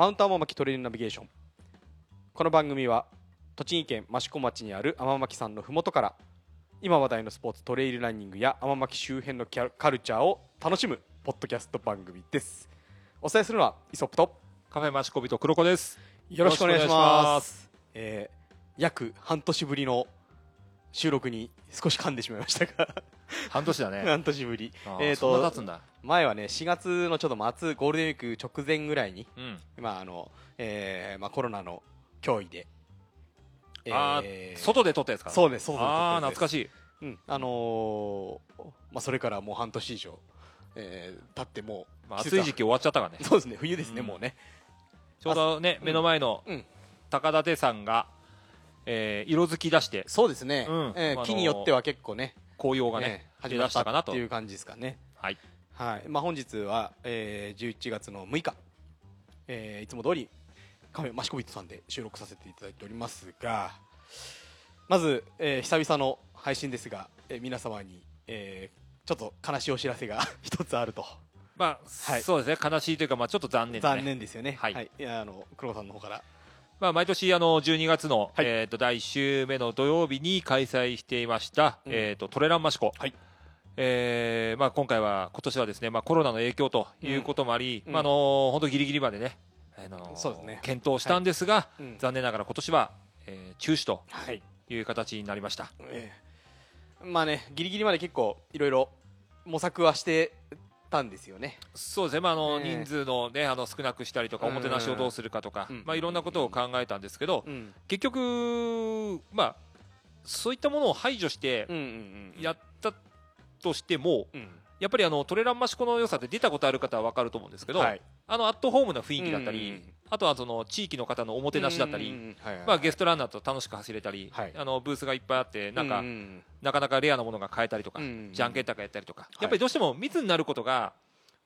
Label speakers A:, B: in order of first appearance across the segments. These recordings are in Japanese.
A: マウント天巻トレイルナビゲーション。この番組は栃木県益子町にある天巻山のふもとから今話題のスポーツトレイルランニングや天巻周辺のキャカルチャーを楽しむポッドキャスト番組です。お伝えするのはイソップと
B: カフェマシコビと黒子です。
A: よろしくお願いしま
B: す。
A: えー約半年ぶりの収録に少し噛んでしまいましたが
B: 半年だね。
A: 半年ぶりえーと。前はね4月のちょっと末ゴールデンウィーク直前ぐらいに
B: うん。
A: まああの、えーまあ、コロナの脅威で、
B: あ
A: えー
B: ー外で撮ったやつか。
A: そうです、そうです。
B: ああ、懐か
A: しい。うん、あのーまあ、それからもう半年以上、えー、経ってもう、
B: まあ、暑い時期終わっちゃったからね。
A: そうですね、冬ですね、
B: うん
A: もうね。
B: ちょうどね、
A: うん
B: 目の前の
A: うん
B: 高田さんが、えー色づき出して、
A: そうですね、
B: うんあのー
A: えー木によっては結構ね、
B: 紅葉がね、
A: えー
B: 出だしたかなと
A: っていう感じですかね。
B: はい。
A: はい。まあ、本日は、えー、11月の6日、えー、いつも通り、カフェマシコビットさんで収録させていただいておりますが、まず、えー久々の配信ですが、えー皆様に、えーちょっと悲しいお知らせが 一つあると。
B: まあ、
A: はい
B: そうですね、悲しいというか、まあ、ちょっと残念ですね。
A: 残念ですよね。
B: はい
A: いや、あの、黒さんの方から。
B: まあ、毎年、あの、12月の、
A: はい。
B: えっと、第1週目の土曜日に開催していました、
A: うん。
B: えっと、トレランマシコ。
A: はい。
B: えーまあ、今回は、今年はですね、まあ、コロナの影響ということもあり、
A: うん。
B: まあ、あの本当ギリギリまでね、あの
A: そうですね。
B: 検討したんですが、
A: うん。
B: 残念ながら今年は、えー中止と
A: はい。
B: いう形になりました。
A: えーまあね、ギリギリまで結構、いろいろ模索はしてたんですよね。
B: そうですね、まああの
A: ええ
B: 人数の,、ね、あの少なくしたりとか、
A: うん
B: おもてなしをどうするかとか、
A: うん
B: まあ、いろんなことを考えたんですけど、
A: うん。
B: 結局、まあ、そういったものを排除して。やったとしても、
A: うん。
B: やっぱりあのトレランマシコの良さって出たことある方は分かると思うんですけど、
A: はい
B: あのアットホームな雰囲気だったり、
A: うん
B: あとはその地域の方のおもてなしだったり、まあ、ゲストランナーと楽しく走れたり、
A: はい。
B: あのブースがいっぱいあってなんか、なかなかレアなものが買えたりとか、
A: うん
B: じゃん。けん大会やったりとか、
A: い。
B: やっぱりどうしても密になることが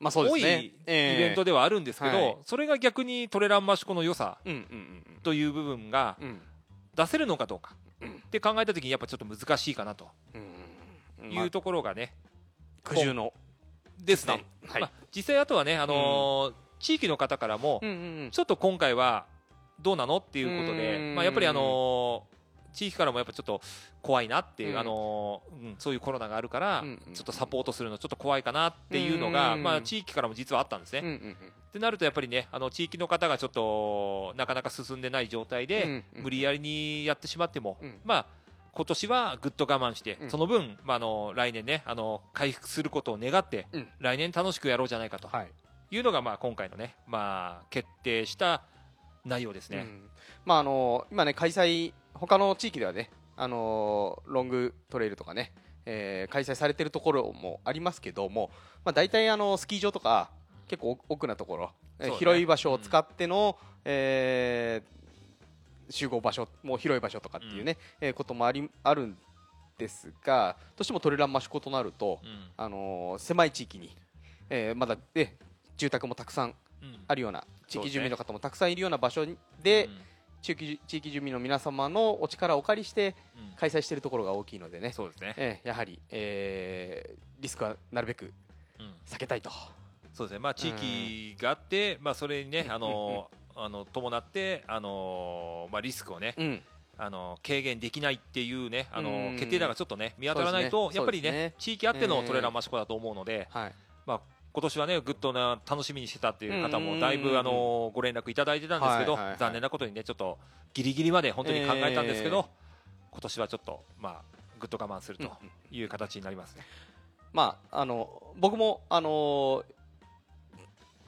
A: まあそうで
B: 多い。イベント
A: で、
B: ではあるんですけど、
A: はい。
B: それが逆にトレランマシコの良さという部分が。出せるのかどうか
A: うん。
B: って考えた時にやっぱちょっと難しいかなと。
A: うん。
B: いうところがね、
A: 苦渋の。
B: ですね、
A: はい。
B: まあ、実際あとはね、あのー地域の方からも、ちょっと今回はどうなのっていうこと
A: う
B: で、
A: ん
B: まあ、やっぱりあのー地域からもやっぱちょっと怖いなっていう、
A: うん。
B: あのーうんそういうコロナがあるから、ちょっとサポートするのちょっと怖いかなっていうのが、
A: うん
B: まあ、地域からも実はあったんですね。
A: うんうんうん。
B: ってなるとやっぱりねあの地域の方がちょっとなかなか進んでない状態で、
A: うんうん。
B: 無理やりにやってしまっても、
A: うん。
B: まあ今年はぐっと我慢して、
A: うん。
B: その分、まあ、あの来年ねあの回復することを願って、
A: うん。
B: 来年楽しくやろうじゃないかと。
A: はい。
B: いうのが、まあ、今回のね、まあ、決定した内容ですね。
A: うん。まああの今ね開催他の地域ではねあのロングトレイルとかね、えー開催されてるところもありますけども、まあ大体あのスキー場とか結構奥なところ、
B: ね。
A: 広い場所を使っての、えー集合場所もう広い場所とかっていうね、えーこともありあるんですがどうしてもトレランマシコとなると、
B: うん。
A: あのー狭い地域に、えーまだで住宅もたくさん
B: うん。
A: あるような地域住民の方もたくさんいるような場所で、
B: うん。
A: 地域地域住民の皆様のお力をお借りして
B: うん。
A: 開催しているところが大きいのでね、
B: そうですね、
A: えーやはり、えーリスクはなるべく
B: うん。
A: 避けたいと。
B: そうですね、まあ、地域があって、まあ、それにね、あのあの伴って、あのまあ、リスクをね、
A: うん。
B: あの軽減できないっていうね、あの
A: うん。
B: 決定打がちょっとね、見当たらないと、やっぱりね地域あってのトレーラーマシコだと思うので、
A: はい。
B: まあ今年はね、ぐっとな楽しみにしてたっていう方
A: うん
B: も、だいぶあのご連絡いただいてたんですけど、残念なことにね、ちょっとギリギリまで本当に考えたんですけど、今年はちょっと、まあ、ぐっと我慢するという形になりますね。
A: まああの僕もあの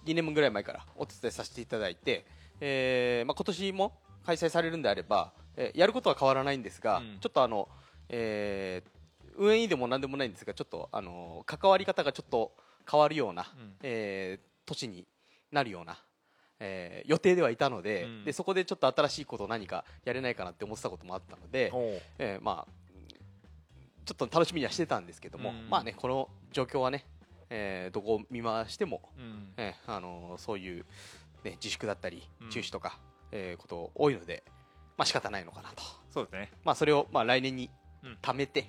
A: 2年ぐらい前からお手伝いさせていただいて、えーまあ、今年も開催されるんであれば、えーやることは変わらないんですが、
B: うん。
A: ちょっとあの、えー運営にでも何でもないんですがちょっとあの関わり方がちょっと変わるような、
B: うん。
A: えー年になるような、えー予定ではいたので,、
B: うん。
A: でそこでちょっと新しいことを何かやれないかなって思ってたこともあったので、えーまあちょっと楽しみにはしてたんですけども、
B: うん。
A: まあねこの状況はね、えーどこを見回しても、
B: うん。
A: えーあのーそういう、ね、自粛だったり
B: うん。
A: 中止とか、えーこと多いので、まあ仕方ないのかなと、
B: そうですね。
A: まあ、それをまあ来年に
B: うん。
A: 貯めて、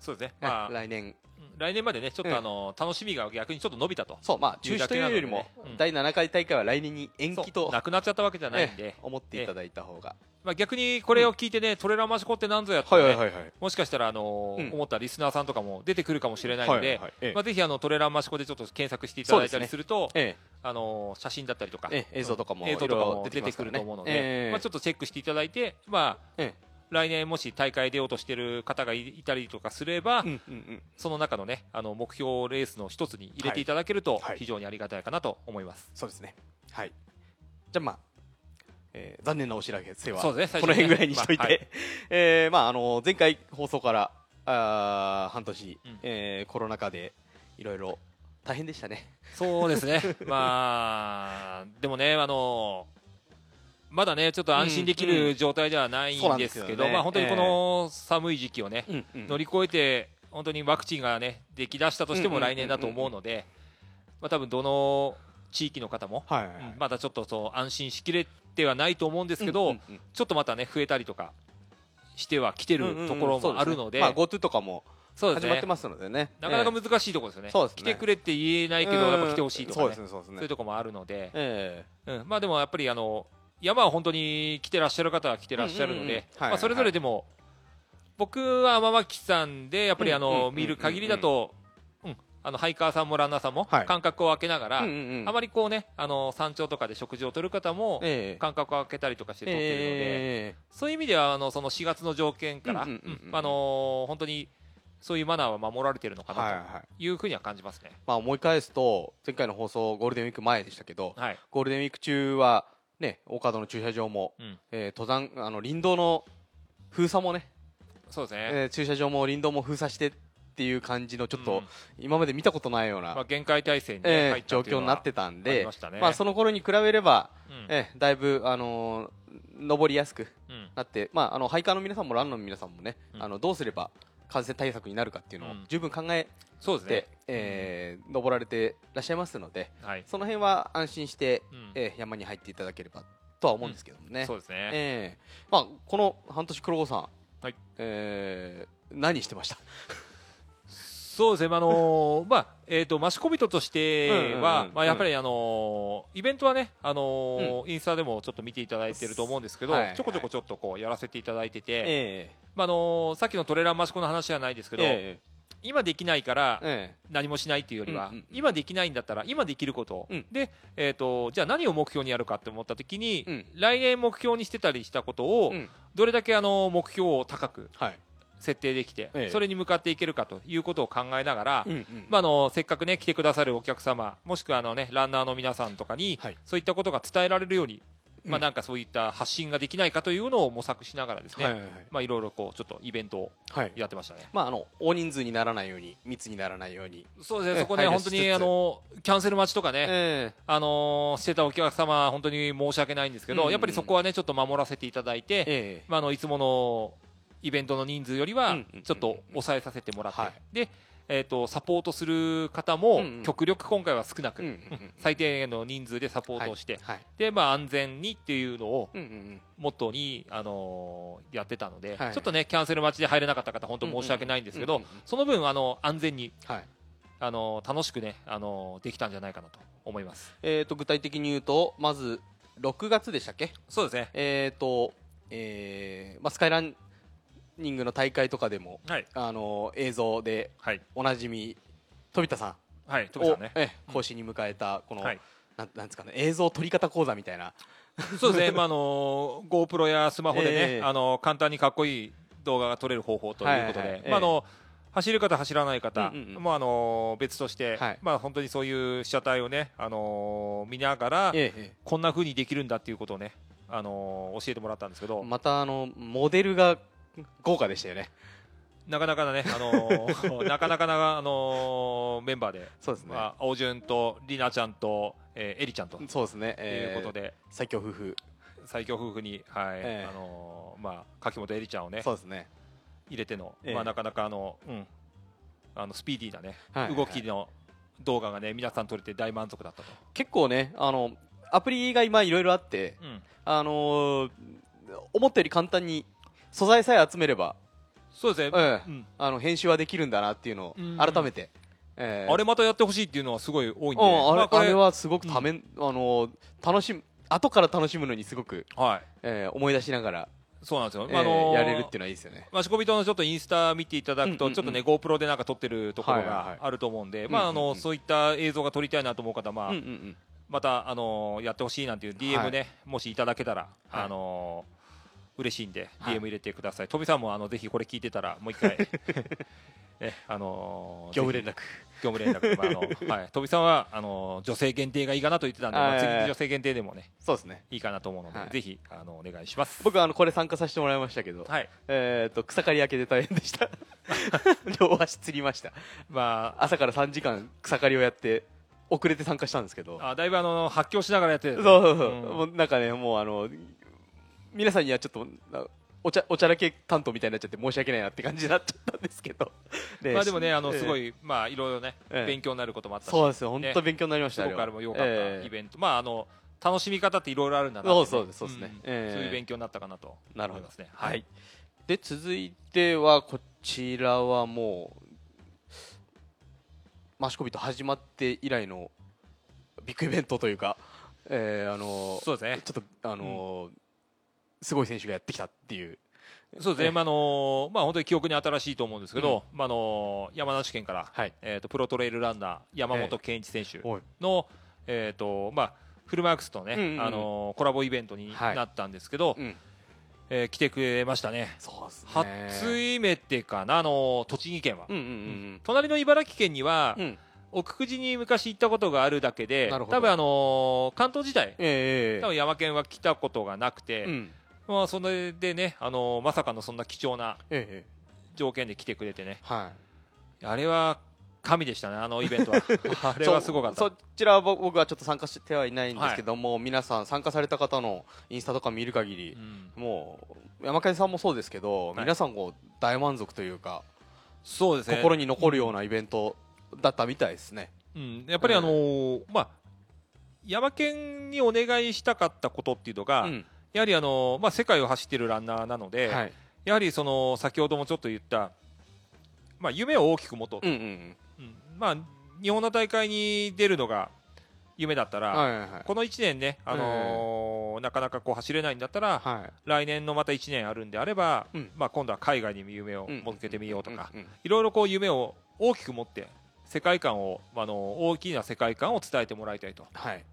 B: そうですね、まあ、
A: 来年。
B: 来年までねちょっとあの、楽しみが逆にちょっと伸びたと。
A: そうまあ中止というよりも、
B: うん。
A: 第7回大会は来年に延期と
B: なくなっちゃったわけじゃないん
A: え
B: で、
A: 思っていただいた方が、
B: まあ、逆にこれを聞いてね、トレーラーマシコって何ぞやって、ね
A: はいはいはいはい。
B: もしかしたら、あの思ったリスナーさんとかも出てくるかもしれないので、まあ、ぜひあのトレーラーマシコでちょっと検索していただいたりすると、
A: え
B: あのー写真だったりとか、
A: ええ映像とかも
B: とかも出てくると思うので、
A: ええ。
B: まあ、ちょっとチェックしていただいて、まあ、
A: え
B: 来年もし大会出ようとしてる方がいいたりとかすれば、
A: うんうんうん。
B: その中のねあの目標レースの一つに入れていただけると
A: はい。はい。
B: 非常にありがたいかなと思います。
A: そうですね。はい。じゃあまあえー残念なお知らせは
B: そうですね
A: この辺ぐらいにしといて、
B: まあはい。
A: えーまああの前回放送からあー半年、
B: うん。
A: えーコロナ禍でいろいろ大変でしたね。
B: そうですね、まあ、でもね、あのまだね、ちょっと安心できる状態ではない
A: ん
B: んですけど、まあ本当にこの寒い時期をね、乗り越えて、本当にワクチンがね、できだしたとしても来年だと思うので、まあ多分どの地域の方も、まだちょっとそう安心しきれてはないと思うんですけど、ちょっとまたね、増えたりとかしては来てるところもあるので、
A: とかも
B: そうですね。
A: 始まって。ますのでね。
B: なかなか難しいところですよね。
A: そうですね。
B: 来てくれって言えないけど、やっぱ来てほしいとかね。
A: うん。そう
B: いうところもあるので、
A: え。
B: うん、まあでもやっぱりあの山は本当に来てらっしゃる方は来てらっしゃるので、それぞれでも僕は天巻さんでやっぱりあの見る限りだと、うん、あのハイカーさんもランナーさんも
A: はい。
B: 間隔を空けながら、あまりこうねあの山頂とかで食事を取る方も
A: ええ。
B: 間隔を空けたりとかして取ってるので、
A: え
B: そういう意味ではあのその4月の条件から、あの本当にそういうマナーは守られてるのかない。というふうには感じますね。
A: まあ思い返すと前回の放送ゴールデンウィーク前でしたけど
B: はい、
A: ゴールデンウィーク中はね大門の駐車場も、
B: うん。
A: えー登山あの林道の封鎖もね、
B: そうですね。
A: えー駐車場も林道も封鎖してっていう感じのちょっと、
B: うん。
A: 今まで見たことないような、
B: まあ、限界体制に、ね
A: えー状況になってたんで
B: まね。
A: まあその頃に比べれば、
B: うん。
A: えーだいぶあのー登りやすく
B: うん。
A: なって、まあ、あのハイカーの皆さんもランナーの皆さんもね、
B: うん。
A: あのどうすれば感染対策になるかっていうのを
B: うん。
A: 十分考えて、
B: そうですね。
A: えー登られてらっしゃいますので
B: はい。
A: その辺は安心して、
B: うん。
A: えー山に入っていただければとは思うんですけどもね、
B: そうですね。
A: ええまあ、この半年黒子さん、
B: はい。
A: えー何してました？
B: そうですね。まああのーまあえっ、とマシコビトとして
A: うんうんうん
B: は、まあやっぱりあのーイベントはね、あのーインスタでもちょっと見ていただいてると思うんですけど、
A: はい
B: ちょこちょこちょっとこうやらせていただいてて、
A: え
B: まああのーさっきのトレーラーマシコの話じゃないですけど、
A: え
B: 今できないから
A: ええ。
B: 何もしないっていうよりは、
A: うんうん
B: 今できないんだったら今できること、
A: うん。
B: で、えー、とじゃあ何を目標にやるかって思った時に、
A: うん
B: 来年目標にしてたりしたことを、
A: うん
B: どれだけあの目標を高く
A: はい
B: 設定できて、
A: ええ。
B: それに向かっていけるかということを考えながら、
A: うんうん
B: まあ、あのせっかくね来てくださるお客様もしくはあの、ね、ランナーの皆さんとかに、
A: はい。
B: そういったことが伝えられるように、まあ、
A: うん。
B: なんかそういった発信ができないかというのを模索しながらですね、
A: はいはいはい。
B: まあ、いろいろこうちょっとイベントを
A: はい。
B: やってましたね。
A: まあ、あの大人数にならないように密にならないように、ええ
B: そうですね、そこで本当にあのキャンセル待ちとかね、
A: え
B: あのーしてたお客様、本当に申し訳ないんですけど、
A: うんうんうん。
B: やっぱりそこはね、ちょっと守らせていただいて、
A: ええ。
B: まあ、あのいつものイベントの人数よりはちょっと抑えさせてもらって、
A: はい。
B: で、えー、とサポートする方も極力今回は少なく、
A: うんうんうん。
B: 最低限の人数でサポートをして、
A: はい
B: でまあ、安全にっていうのをモットーに、あのーやってたので、
A: はい。
B: ちょっとねキャンセル待ちで入れなかった方本当申し訳ないんですけど、
A: うんうん
B: その分あの安全に、
A: はい。
B: あのー楽しくね、あのーできたんじゃないかなと思います。
A: えー、と具体的に言うとまず6月でしたっけ？
B: そうですね。
A: えーとえーまあ、スカイランニングの大会とかでも、
B: はい、
A: あの映像で
B: はい、
A: おなじみ飛田さ
B: はい、
A: んを、
B: 徳さんね。
A: え講師に迎えたこの、
B: はい。
A: なんなんですかね映像撮り方講座みたいな。
B: そうですね、まああの GoPro やスマホでね、
A: ええ。
B: あの簡単にかっこいい動画が撮れる方法ということで、
A: はいはいはい。
B: まああの走る方、走らない方、
A: うんうんうん。
B: もうあの別として、
A: はい。
B: まあ本当にそういう被写体をね、あの見ながら、
A: ええ。
B: こんな風にできるんだっていうことをね、あの教えてもらったんですけど、
A: またあのモデルが豪華でしたよね。
B: なかなかなね、あの なかなかなあのメンバーで、
A: そうですね、
B: まあ青潤とりなちゃんと、えー、えりちゃんと。
A: そうですね、
B: いう
A: えー
B: ことで、
A: 最強夫婦。
B: 最強夫婦に、はい、
A: ええ。
B: あのまあ柿本えりちゃんをね、
A: そうですね。
B: 入れての、
A: ええ。
B: まあ、なかなかあの、うん、あのスピーディーなね、
A: はいはいはい。
B: 動きの動画がね皆さん撮れて大満足だったと、
A: 結構ねあのアプリが今いろいろあって
B: うん、
A: あのー思ったより簡単に素材さえ集めれば。
B: そうですね、
A: ええ。
B: うん。
A: あの編集はできるんだなっていうのを
B: うん。
A: 改めて、ええ。
B: あれまたやってほしいっていうのはすごい多いんで、
A: うんあれ,、
B: まあこ
A: あれはすごくため、ん、あの楽しむ後から楽しむのにすごく、
B: はい。
A: えー思い出しながら、
B: そうなんですよ、
A: えー
B: まああのー
A: やれるっていうのはいいですよね。
B: マシコビトのちょっとインスタ見ていただくと、
A: うんうんうん。
B: ちょっとね GoPro でなんか撮ってるところ
A: はいはいはい。
B: があると思うんで、
A: ん
B: まああ
A: うんうん。
B: のそういった映像が撮りたいなと思う方、まあ
A: うんうんうん。
B: またあのやってほしいなんていう DM ね、もしいただけたら、
A: はい。
B: あの嬉しいんで
A: はい
B: DM 入れてください。飛びさんもあのぜひこれ聞いてたらもう一回 ねあのぜ
A: 業務連絡。
B: ひ業務連絡、まああの はい飛びさんはあの女性限定がいいかなと言ってたんで、まあ、
A: はい
B: 次女性限定でもね
A: そうですね。
B: いいかなと思うので、
A: はい
B: ぜひあのお願いします。
A: 僕はあのこれ参加させてもらいましたけど、
B: はい。
A: えっ、と草刈り明けで大変でした。両足つりました。
B: まあ
A: 朝から3時間草刈りをやって遅れて参加したんですけど、
B: あだいぶあの発狂しながらやってる
A: そうそうそう、
B: うん
A: もうなんかねもうあの皆さんにはちょっとなお茶おちゃらけ担当みたいになっちゃって申し訳ないなって感じになっちゃったんですけど、で
B: まあでもねあの
A: ええ。
B: すごいまあいろいろね
A: ええ
B: 勉強になることもあったし。
A: そうですよ本
B: ね
A: 当勉強になりました、
B: すごくあれも良かった
A: ええ。
B: イベント、まああの楽しみ方っていろいろあるんだなね、
A: そうそうですそうですね。
B: ん。
A: ええ。
B: そういう勉強になったかなと
A: なるほど。
B: 思い。ますね
A: はい、で続いてはこちらはもうマシコビと始まって以来のビッグイベントというか、えーあの
B: そうですね。
A: ちょっとあの、すごい選手がやってきたっていう。
B: そうですね、まああのまあ、本当に記憶に新しいと思うんですけど、まああの山梨県から、
A: はい。
B: えー、とプロトレイルランナー山本健一選手の、えーとまあ、フルマークスとね、あのコラボイベントに
A: はい
B: なったんですけど、
A: うん。
B: えー来てくれましたね。
A: そうですね。
B: 初イメってかなあの栃木県は、
A: うんうんうん
B: 隣の茨城県には、
A: うん。うん
B: 奥久慈に昔行ったことがあるだけで多分あの関東自体
A: ええ
B: 多分山県は来たことがなくて、
A: うん
B: まあ、それでね、あのまさかのそんな貴重な
A: ええ
B: 条件で来てくれてね。
A: はい。
B: あれは神でしたねあのイベントは。あれはすごかった。
A: そそちらは僕僕はちょっと参加してはいないんですけども、皆さん参加された方のインスタとか見る限り
B: う、ん。
A: もう山県さんもそうですけど、
B: はい。
A: 皆さんこう大満足というか、
B: そうですね。
A: 心に残るようなイベントだったみたいですね。
B: うん、やっぱりあのーまあ山県にお願いしたかったことっていうのが、
A: うん
B: やはりあのーまあ世界を走っているランナーなので、
A: はい。
B: やはりその先ほどもちょっと言ったまあ夢を大きく持とうと、
A: うんうん
B: うんまあ日本の大会に出るのが夢だった
A: うん。
B: ら、
A: はいはいはい。
B: この1年ね、あのーなかなかこう走れないんだったら、
A: はい。
B: 来年のまた1年あるんであれば、
A: うん
B: まあ、今度は海外に夢を
A: うん
B: 向けてみようとか、
A: うんうん
B: いろいろこう夢を大きく持って世界観を、あの大きな世界観を伝えてもらいたいと
A: はい。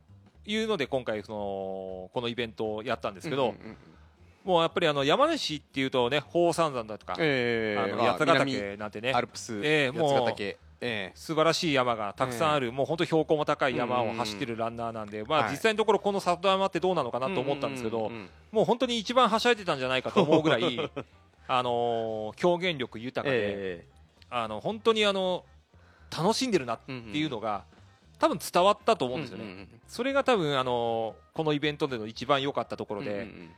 B: いうので今回そのこのイベントをやったんですけど、もうやっぱりあの山梨っていうとね宝山山だとか、
A: ええ
B: あの八ヶ岳なんてね
A: アルプス、
B: ええもう
A: 八ヶ岳、え
B: 素晴らしい山がたくさんある、もう本当標高も高い山を走ってるランナーなんで、まあ、
A: はい。
B: 実際のところこの里山ってどうなのか
A: え
B: なと思ったんですけど、もう本当に一番はしゃいでたんじゃないかと思うぐらい あのー表現力豊かで、
A: え
B: あの本当にあの楽しんでるなっ
A: え
B: ていうのが、多分伝わったと思うんですよね、
A: うんうんうん
B: それが多分あのこのイベントでの一番良かったところで、
A: うんうん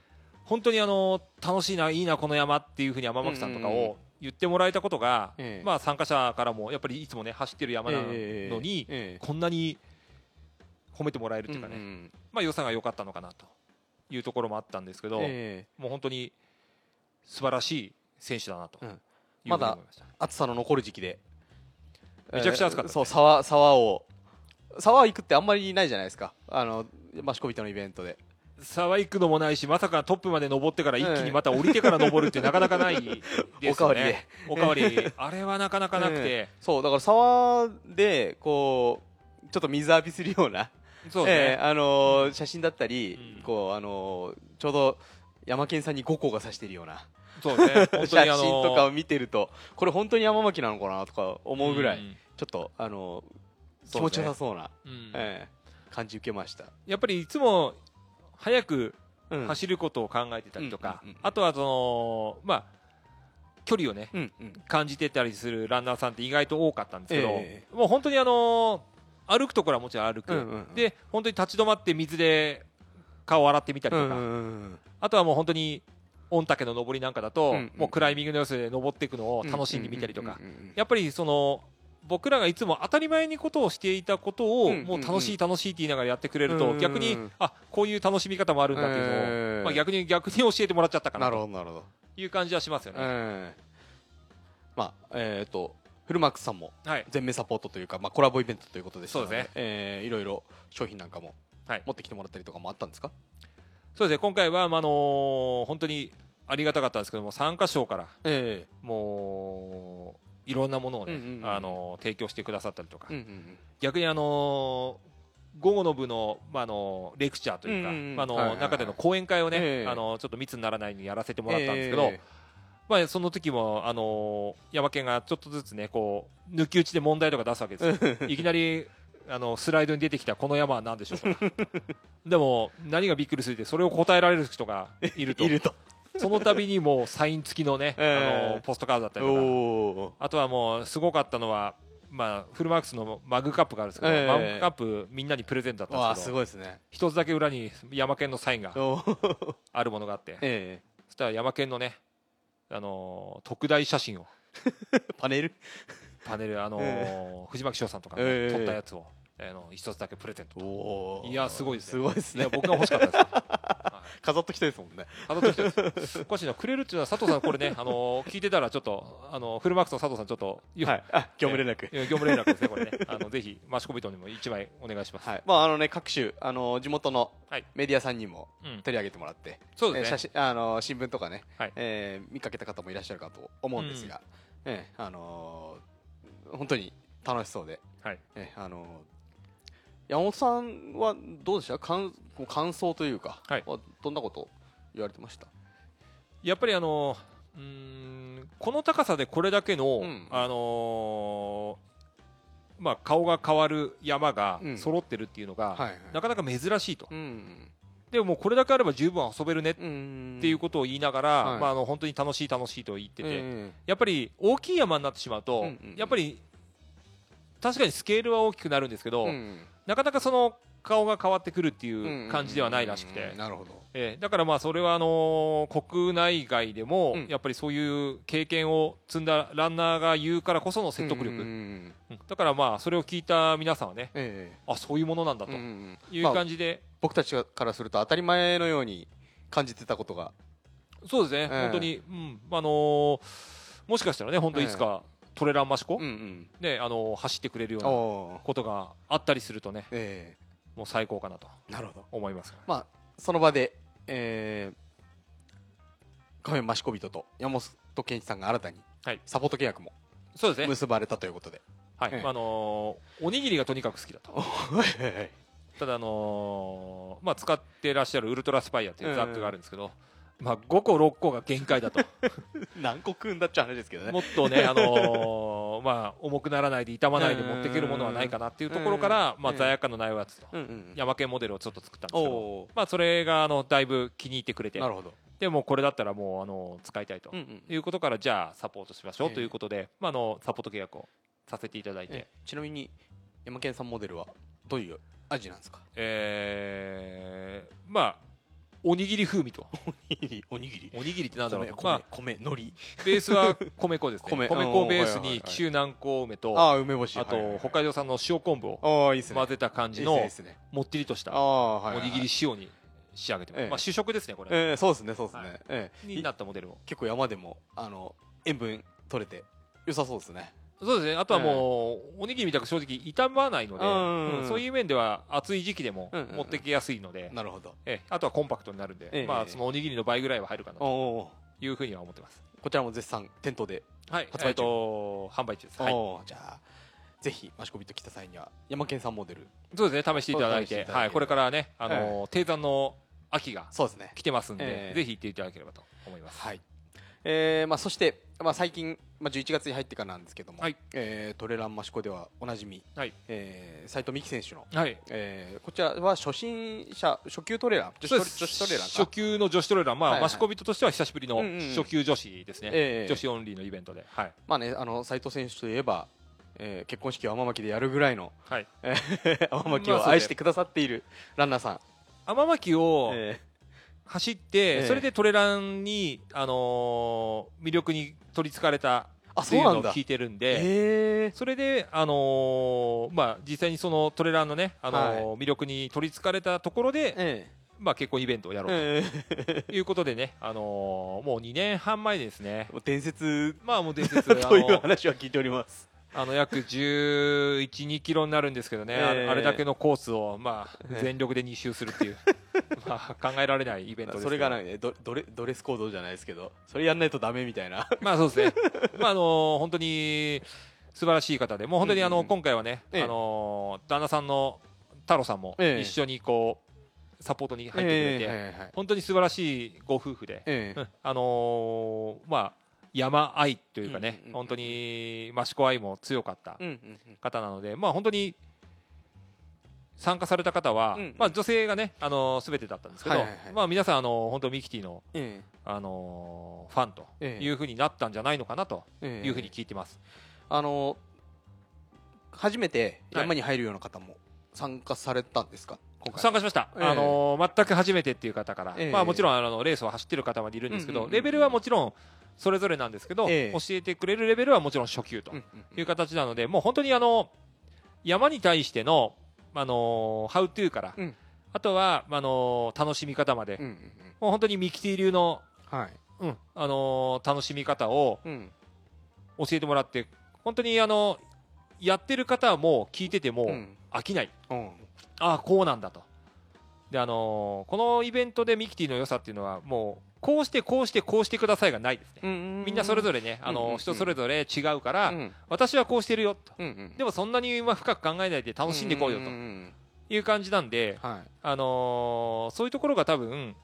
B: 本当にあの楽しいないいなこの山っていうふうに天巻さんとか
A: うんうんうん。
B: を言ってもらえたことが、
A: ええ。
B: まあ参加者からもやっぱりいつもね走ってる山なのに、こんなに褒めてもらえるっていうかね、
A: んん
B: まあ良さが良かったのかなというところもあったんですけど、
A: ええ。
B: もう本当に素晴らしい選手だなという
A: うん。まだ。暑さの残る時期で。
B: めちゃくちゃ暑かった
A: えーそう沢沢を沢行くってあんまりないじゃないですか。あのマシコビトのイベントで。
B: 沢行くのもないしまさかトップまで登ってから一気にまた降りてから登るって なかなかないですよね。
A: おかわりで。
B: おかわり。あれはなかなかなくて、
A: え そうだから沢でこうちょっと水浴びするような
B: そうね、
A: ええあのー写真だったり、
B: うん。
A: こうあのーちょうど山県さんに5個が指してるような
B: そうね。
A: 写真とかを見てるとこれ本当に山巻なのかなとか思うぐらい、
B: ん。
A: ちょっとあのー気持ちよさそうな、
B: うん。
A: ええ感じ受けました、
B: やっぱりいつも早く
A: うん。
B: 走ることを考えてたりとか、
A: うんうんうん
B: あとはそのまあ距離をね
A: うんうん。
B: 感じてたりするランナーさんって意外と多かったんですけど、
A: え
B: もう本当にあの歩くところはもちろん歩く、
A: うんうんうん。
B: で本当に立ち止まって水で顔を洗ってみたりとか、
A: うんうんうん
B: あとはもう本当に御嶽の登りなんかだと、
A: うんうん
B: もうクライミングの様子で登っていくのを楽しんでみたりとか、
A: うんうんうんうん。
B: やっぱりその僕らがいつも当たり前にことをしていたことを、もう楽しい楽しいって言いながらやってくれると、逆にあこういう楽しみ方もあるんだっていうのを、
A: ええ
B: まあ、逆に逆に教えてもらっちゃったかなと。
A: なるほどなるほど、
B: いう感じはしますよね。
A: ええまあえっ、とフルマックスさんも
B: はい。
A: 全面サポートというか、まあ、コラボイベントということでしたので
B: そうですね。
A: えーいろいろ商品なんかも
B: はい。
A: 持ってきてもらったりとかもあったんですか、
B: そうですね。今回は、まああの本当にありがたかったんですけども参加賞から
A: え。
B: もういろんなものをね、
A: うんうんうん。
B: あの提供してくださったりとか、
A: えうんうん。
B: 逆にあの午後の部の,、まあ、あのレクチャーというか、
A: うんうんうん。
B: まああの
A: はいはいはい。
B: 中での講演会をね、
A: ええ。
B: あのちょっと密にならないようにやらせてもらったんですけど、
A: え
B: まあ、その時もあの山県がちょっとずつねこう抜き打ちで問題とか出すわけですよ。いきなりあのスライドに出てきたこの山は何でしょうか。でも何がびっくりするってそれを答えられる人がいると。
A: いると
B: その度にもうサイン付きのね、
A: ええ。
B: あのポストカードだったりとか。あとはもうすごかったのは、まあ、フルマークスのマグカップがあるんですけど、
A: ええ。
B: マグカップみんなにプレゼントだったんですけど
A: すごいですね。
B: 一つだけ裏に山県のサインがあるものがあって
A: え
B: そしたら山県のね、あのー特大写真を。
A: え パネル？
B: パネル、あのー
A: え
B: 藤巻翔さんとか、ね
A: ええ。
B: 撮ったやつを、あの一つだけプレゼントいやすごいですね。
A: すごいですね。
B: いや僕が欲しかったです、はい。
A: 飾っときたいですもんね。
B: あの時です。おかしいなくれるっていうのは佐藤さんこれね、あのー聞いてたらちょっとあのフルマークスの佐藤さんちょっと、
A: はい。あ業務連絡。
B: えー業務連絡ですねこれね。あのぜひマシコビトにも一枚お願いします、
A: はい。まああのね各種あの地元の
B: はい。
A: メディアさんにも
B: うん、
A: 取り上げてもらって、
B: そうですね。
A: えー写真あの新聞とかね、
B: はい。
A: えー見かけた方もいらっしゃるかと思うんですが、えーあのー本当に楽しそうで、
B: はい。
A: えーあのー山本さんはどうでした？感感想というか、
B: はい。
A: どんなこと言われてました？
B: やっぱりあのうーんこの高さでこれだけの、
A: うん。
B: あのーまあ、顔が変わる山が
A: うん。
B: 揃ってるっていうのが、
A: はいはい。
B: なかなか珍しいと、
A: うん。
B: でももうこれだけあれば十分遊べるねっ
A: うん
B: ていうことを言いながら、
A: はい。
B: まあ、あの本当に楽しい楽しいと言ってて、
A: え
B: やっぱり大きい山になってしまうと、
A: うんうん。
B: やっぱり確かにスケールは大きくなるんですけど、
A: ーうん。
B: なかなかその顔が変わってくるっていう感じではないらしくて、
A: うん。なるほど。
B: えーだからまあそれはあのー国内外でも
A: うん。
B: やっぱりそういう経験を積んだランナーが言うからこその説得力、
A: うん
B: だからまあそれを聞いた皆さんはね
A: ええ。
B: あそういうものなんだと。いう
A: まあ
B: 感じで、
A: 僕たちからすると当たり前のように感じてたことが。
B: そうですね、
A: ええ。
B: 本当に、うん。あのーもしかしたらね本当いつかトレランマシコ、
A: うんうん。
B: ねあのー走ってくれるようなことがあったりするとね
A: え
B: もう最高かなと
A: えなるほど。
B: 思います。
A: まあその場でえー、カフェマシコビトと山本健一さんが新たに
B: はい。
A: サポート契約も
B: そうですね、
A: 結ばれたということで、
B: はい。
A: ええ。
B: あのーおにぎりがとにかく好きだと。
A: はいはいはい。
B: ただあのーまあ使ってらっしゃるウルトラスパイアっていうザックがあるんですけど、まあ5個6個が限界だと。
A: 何個食うんだっちゃう話ですけどね。
B: もっとねあのー まあ重くならないで傷まないで持っていけるものはないかなっていうところからまあ
A: うん
B: 罪悪感のないやつと
A: うんうん
B: 山県モデルをちょっと作ったんですけど
A: お
B: まあそれがあのだいぶ気に入ってくれて
A: ーなるほど。
B: でもこれだったらもうあの使いたいと
A: うんうん。
B: いうことからじゃあサポートしましょう
A: ええ。
B: ということでまああのサポート契約をさせていただいて。
A: え。ちなみに山健さんモデルはどういう味なんですか？
B: えーまあおにぎり風味と。
A: おにぎりおにぎり。
B: おにぎりってなんだろう
A: 米
B: まあ
A: 米。米海苔。
B: ベースは米粉ですね。
A: 米
B: 米粉をベースに紀州南高梅と
A: ああ梅干し。
B: あと北海道産の塩昆布を混ぜた感じのもっちりとしたおにぎり塩に仕上げてます。
A: ええ。
B: まあ主食ですねこれ。
A: ええそうですねそうですね、
B: はい。
A: ええ。
B: になったモデルを。
A: 結構山でもあの塩分取れて良さそうですね
B: そうですね。あとはもうおにぎりみたく正直傷まないので
A: うん
B: うんそういう面では暑い時期でも持ってきやすいので
A: なるほど。
B: ええ。あとはコンパクトになるんで
A: ええ。
B: まあそのおにぎりの倍ぐらいは入るかな
A: お
B: と
A: お
B: いうふうには思ってます。
A: こちらも絶賛店頭で、
B: はい。
A: 発売中。
B: と販売中です。はい。
A: じゃあぜひマシコビット来た際には山健さんモデル。
B: そうですね。試していただいてはい。これからねあの低山の秋が来てますん
A: ええ。
B: でぜひ行っていただければと思います。
A: はい。えーまあ、そして、まあ、最近、まあ、11月に入ってからなんですけども、
B: はい。
A: えートレランマシコではおなじみ、
B: はい。
A: えー斉藤美希選手の、
B: はい。
A: えーこちらは初心者初級トレラン女子トレランか。
B: 初級の女子トレーラー、まあ
A: はいはい。
B: マシコビットとしては久しぶりの
A: うんうんうん。
B: 初級女子ですね、
A: ええ。
B: 女子オンリーのイベントで、はい。
A: まあね、あの斉藤選手といえば、えー結婚式を天巻でやるぐらいの、
B: はい、
A: えー 天巻を愛してくださっているランナーさん、
B: 天巻を
A: え
B: 走って、
A: ええ。
B: それでトレランに、あのー魅力に取りつかれた
A: あ
B: っていうのを聞いてるん
A: ー
B: で、
A: え。
B: それで、あのーまあ、実際にそのトレランのね、あのー
A: は
B: 魅力に取りつかれたところで、
A: え
B: まあ、結婚イベントをやろう
A: ええ。
B: ということでね、あのーもう2年半前ですね、
A: 伝説。
B: まあもう伝説 あ
A: という
B: の
A: 話は聞いております。
B: あの約11、2キロになるんですけどね、あ
A: ええ。
B: あれだけのコースを、まあ、
A: ええ。
B: 全力で2周するっていう、まあ、考えられないイベントです
A: それがなんかねドドレドレスコードじゃないですけどそれやんないとダメみたいな。
B: まあそうですね。まああの本当に素晴らしい方で、もう本当にあの、
A: うんうん。うん
B: 今回はね、
A: ええ。
B: あの旦那さんの太郎さんも
A: ええ。
B: 一緒にこうサポートに入ってくれて、
A: ええはいはいはい。
B: 本当に素晴らしいご夫婦で、
A: ええ。
B: うんあのまあ山愛というかね、
A: うんうんうん。
B: 本当に益子愛も強かった
A: うんうんうん。
B: 方なので、まあ本当に。参加された方は、まあ、女性がね、あの全てだったんですけど、まあ、皆さん、あの本当ミキティの、
A: え
B: あのファンと
A: ええ。
B: いうふうになったんじゃないのかなと
A: ええ
B: いうふうに聞いてます。
A: あの初めて
B: はい。
A: 山に入るような方も参加されたんですか？
B: 参加しました、
A: ええ。
B: あの全く初めてっていう方から、
A: ええ。
B: まあ、もちろんあのレースを走ってる方までいるんですけど、レベルはもちろんそれぞれなんですけど、
A: ええ。
B: 教えてくれるレベルはもちろん初級という形なので、もう本当にあの山に対しての、あのハウトゥーから、
A: うん。
B: あとはあの楽しみ方まで、
A: うんうん
B: もう本当にミキティ流の、
A: うんはい。
B: うんあの楽しみ方を
A: うん。
B: 教えてもらって、本当にあのやってる方も聞いてても
A: うん。
B: 飽きない。
A: うん。
B: ああこうなんだとであのーこのイベントでミキティの良さっていうのはもうこうしてこうしてこうしてくださいがないですね。みんなそれぞれね、あのー
A: うんうんうん。
B: 人それぞれ違うから、
A: うん。
B: 私はこうしてるよと。
A: うんうん。
B: でもそんなにまあ深く考えないで楽しんでいこうよと。
A: んんん
B: いう感じなんで、
A: はい。
B: あのーそういうところが多分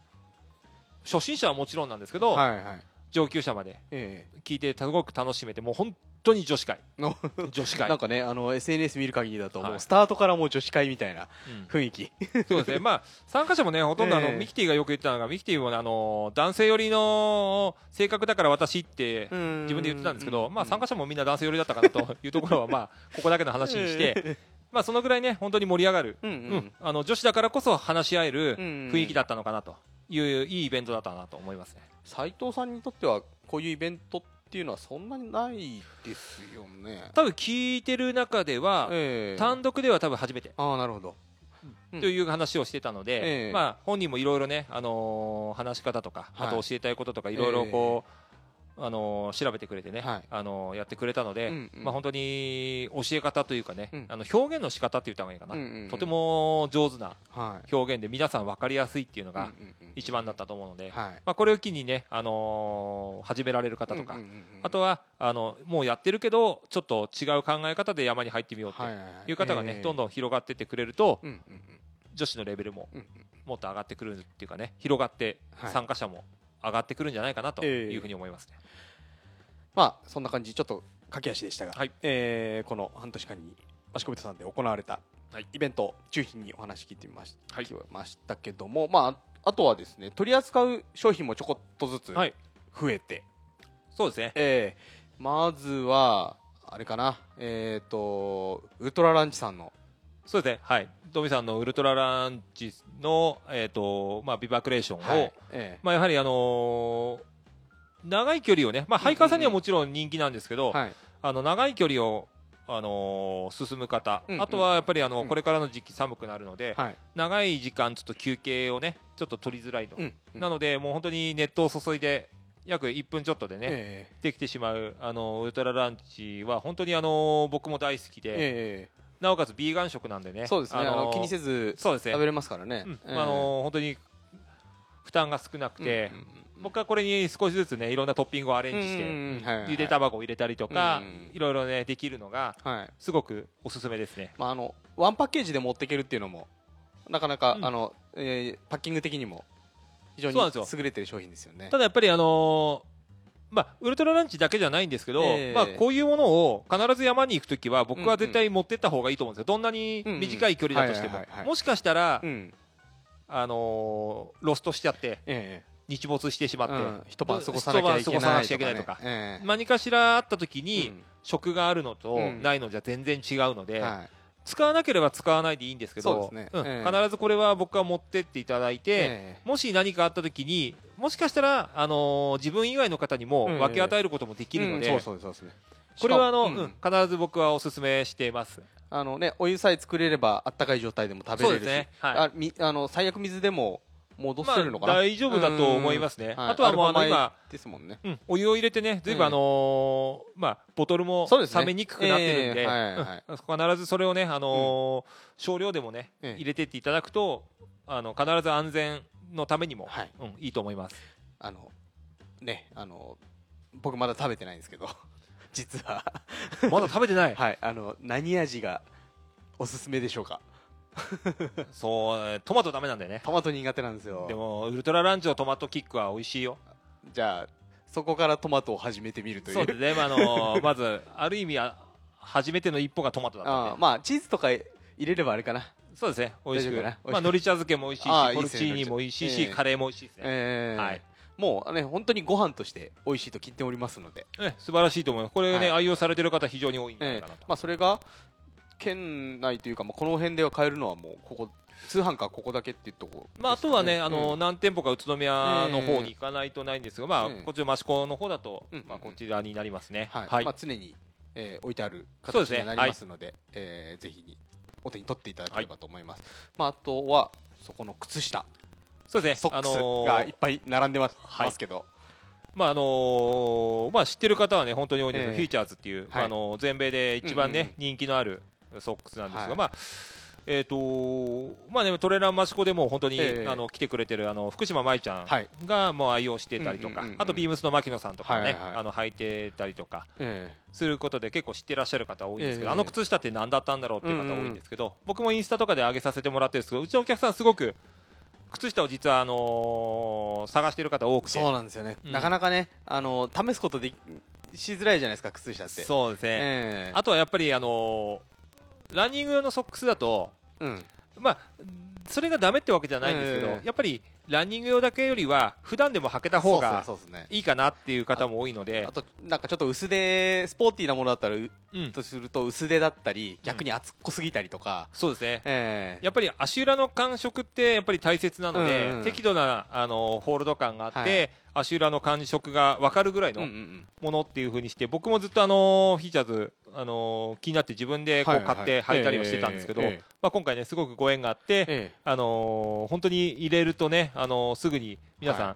B: 初心者はもちろんなんですけど、
A: はいはい。
B: 上級者まで
A: え。
B: 聞いてすごく楽しめてもう本当に女子会。
A: の
B: 女子
A: え
B: 会。
A: なんかねあの SNS 見る限りだとも
B: はい。
A: うスタートからもう女子会みたいな
B: うん。
A: 雰囲気。
B: そうですね、まあ、参加者もね、ほとんどあの、
A: ええ。
B: ミキティがよく言ってたのが、ミキティもねあの男性寄りの性格だから私って
A: 自
B: 自分で言ってたんですけど、まあ、参加者もみんな男性寄りだったかなと いうところは、まあ、ここだけの話にして、まあ、そのぐらいね、本当に盛り上がる、
A: うんう
B: うん。んあの女子だからこそ話し合える
A: 雰
B: 雰囲気だったのかなという、いいイベントだったなと思いますね。
A: 斉藤さんにとってはこういうイベントっていうのはそんなにないですよね。
B: 多分聞いてる中では、
A: ええ。
B: 単独では多分初めて。
A: ああなるほど。うん。
B: という話をしてたので、
A: ええ。
B: まあ、本人もいろいろね、あのー話し方とか、
A: はい。
B: あと教えたいこととかいろいろこう、あのー調べてくれてね、
A: はい。
B: あのーやってくれたので、
A: うんうん。
B: まあ、本当に教え方というかね、
A: うん。
B: あの表現の仕方って言った方がいいかな、
A: うんうんうん。
B: とても上手な
A: はい。
B: 表現で皆さん分かりやすいっていうのが
A: うんうんうん
B: 一番だったと思うので、
A: はい。
B: まあ、これを機にね、あのー始められる方とか、
A: うんうんうんうん。
B: あとはあのもうやってるけどちょっと違う考え方で山に入ってみようって
A: はいはいはい。
B: いう方がね、
A: ええ。
B: どんどん広がってってくれると、
A: うんうん。
B: 女子のレベルも
A: うんうん。
B: もっと上がってくるっていうかね広がって
A: はい。
B: 参加者も上がってくるんじゃないかなと
A: ええ。
B: いうふうに思いますね。
A: まあそんな感じちょっと駆け足でしたが、
B: はい。
A: えーこの半年間に益子人さんで行われた
B: はい。
A: イベント中心にお話聞いてみまし,、
B: はい。
A: ましたけどもまああとはですね取り扱う商品もちょこっとずつ
B: はい。
A: 増えて、
B: そうですね。
A: えーまずはあれかな。えっ、とウルトラランチさんの
B: そうですね。はい。ドミさんのウルトラランチの、えっ、と、まあ、ビバクレーションを、
A: はい。え
B: まあ、やはりあのー長い距離をね、まあ、ハイカーさんにはもちろん人気なんですけど、
A: ーはい。
B: あの、長い距離を、あのー進む方、
A: うんうん。
B: あとはやっぱりあの、
A: うん。
B: これからの時期寒くなるので、
A: はい。
B: 長い時間ちょっと休憩をね、ちょっと取りづらいと。
A: うん
B: なので、もう本当に熱湯を注いで、約1分ちょっとでね、
A: え
B: できてしまうあのウルトラランチは本当にあの僕も大好き
A: ー
B: で、
A: え
B: なおかつビーガン食なんでね。
A: ーそうですね。あの気にせず
B: そうですね。
A: 食べれますからね、
B: うん。
A: えー
B: あの本当に負担が少なくて、
A: うんうんうん。
B: 僕はこれに少しずつねいろんなトッピングをアレンジして、
A: うんうんうん。はい
B: ゆで卵を入れたりとか、
A: うん
B: いろいろねできるのが
A: はい。
B: すごくおすすめですね。
A: まあ、あのワンパッケージで持っていけるっていうのもなかなか、
B: うん。
A: あのえーパッキング的にも非常に優れてる商品ですよね。
B: ただやっぱりあのーまあ、ウルトラランチだけじゃないんですけど、
A: ええ。
B: まあ、こういうものを必ず山に行くときは僕は絶対持ってった方がいいと思うんですよ、どんなに短い距離だとしても。もしかしたら、
A: うん。
B: あのーロストしちゃって
A: え
B: 日没してしまって、
A: えうん。一晩過ごさなきゃいけない
B: 一晩過ごさなきゃいけないとか。
A: ええ。
B: 何かしらあった時に、
A: うん。
B: 食があるのと
A: うん。
B: ないのじゃ全然違うので、
A: はい。
B: 使わなければ使わないでいいんですけど
A: ね。
B: うん。
A: ええ。
B: 必ずこれは僕は持ってっていただいて、
A: え
B: もし何かあった時にもしかしたら、あのー自分以外の方にも
A: うん
B: 分け与えることもできるので、
A: うんそうそうそうですね
B: これはあの、うん。必ず僕はお勧めしています。
A: あのねお湯さえ作れればあったかい状態でも食べれるし
B: そうですね。はい。
A: あみあの最悪水でも戻
B: まあ
A: せるのかな、
B: 大丈夫だと思いますね。
A: はい
B: あとはもうあの今、
A: 米ですもんね。
B: うん、お湯を入れてね、ずいぶんあのーまあ、ボトルも
A: そうですね。
B: 冷めにくくなってるんで、
A: ええはいはい。
B: うん。必ずそれをね、あのー少量でもね、
A: ええ。
B: 入れてっていただくと、あの、必ず安全のためにも、
A: はい
B: うん、いいと思います。
A: あのねあの僕まだ食べてないんですけど 実は
B: まだ食べてない？
A: はいあの何味がおすすめでしょうか？
B: そう、えートマトダメなんだよね。
A: トマト苦手なんですよ
B: でも、ウルトラランチのトマトキックは美味しいよ。
A: じゃあそこからトマトを始めてみるという
B: そうですね、まあ、あのーまず、ある意味は、初めての一歩がトマトだった
A: まあチーズとか入れればあれかな
B: そうですね、美味しく。まあ、のり茶漬けも美味しいし、ポルチーニも美味しいし、
A: ええ。
B: カレーも美味しいですね。
A: えー
B: はい。
A: もうね本当にご飯として美味しいと聞いておりますので、
B: ええ素晴らしいと思います。これね、
A: はい。
B: 愛用されてる方非常に多いんじゃない
A: えー
B: かなと。
A: まあ、それが県内というか、まあ、この辺では買えるのはもうここ通販かここだけっていうとこ
B: まあ、あとはね、あ
A: うん。
B: の、何店舗か宇都宮の方に行かないとないんですが、まあ、
A: ええ
B: こっちの益子の方だと
A: うん、
B: まあ、こちらになりますね。
A: はい。
B: はい。
A: まあ、。常に、えー置いてある
B: そうですね
A: 形になりますのでえーぜひにお手に取っていただければと思います、まあ、あとはそこの靴下。
B: そうですね。あ
A: ソックス
B: のー
A: がいっぱい並んでます,、
B: はい。
A: ますけど
B: まああのーまあ、知ってる方はね本当に多いんですけど、
A: ええ。
B: フィーチャーズっていう、
A: はい。
B: あのー全米で一番ね、
A: うんうん。
B: 人気のあるソックスなんですが、
A: はい。
B: まあえーとまあね、トレーラー益子でも本当に、
A: ええ。
B: あの来てくれてるあの福島舞ちゃん
A: はい。
B: がもう愛用してたりとか、
A: うんうんうんうん。
B: あとビームスの牧野さんとかね、
A: はいはい
B: あの履いてたりとか
A: え
B: することで結構知ってらっしゃる方多いんですけど、
A: ええ。
B: あの靴下って何だったんだろうっていう方多いんですけど、僕もインスタとかで上げさせてもらってるんですけどうちのお客さんすごく靴下を実はあのー探してる方多くて。
A: そうなんですよね、
B: うん。
A: なかなかねあの試すことできしづらいじゃないですか靴下って。
B: そうですね、
A: ええ。
B: あとはやっぱり、あのーランニング用のソックスだと、
A: うん。
B: まあ、それがダメってわけじゃないんですけど、
A: ええ。
B: やっぱりランニング用だけよりは、普段でも履けた方がいいかなっていう方も多いので。
A: あ、となんかちょっと薄手スポーティーなものだったらう
B: うん、
A: とすると薄手だったり逆に厚っこすぎたりとか、
B: そうですね。
A: ええ。
B: やっぱり足裏の感触ってやっぱり大切なので、
A: うんうん。
B: 適度なあのホールド感があって、
A: はい
B: 足裏の感触が分かるぐらいのものっていう風にして、僕もずっとあのフィーチャーズ、あの気になって自分でこう買って履いたりをしてたんですけど、まあ、今回ねすごくご縁があって、
A: え
B: あのー本当に入れるとね、あのーすぐに皆さん、
A: は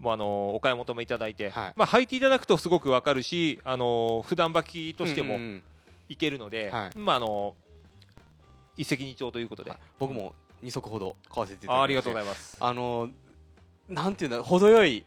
B: もうあのーお買い求めいただいて、
A: はい。
B: まあ、履いていただくとすごくわかるし、あのー普段履きとしてもいけるので、
A: はい。
B: まああのー一石二鳥ということで、
A: 僕も2足ほど買わせていただきま
B: あありがとうご
A: い
B: ざいます。
A: あのなんていうんだ程よい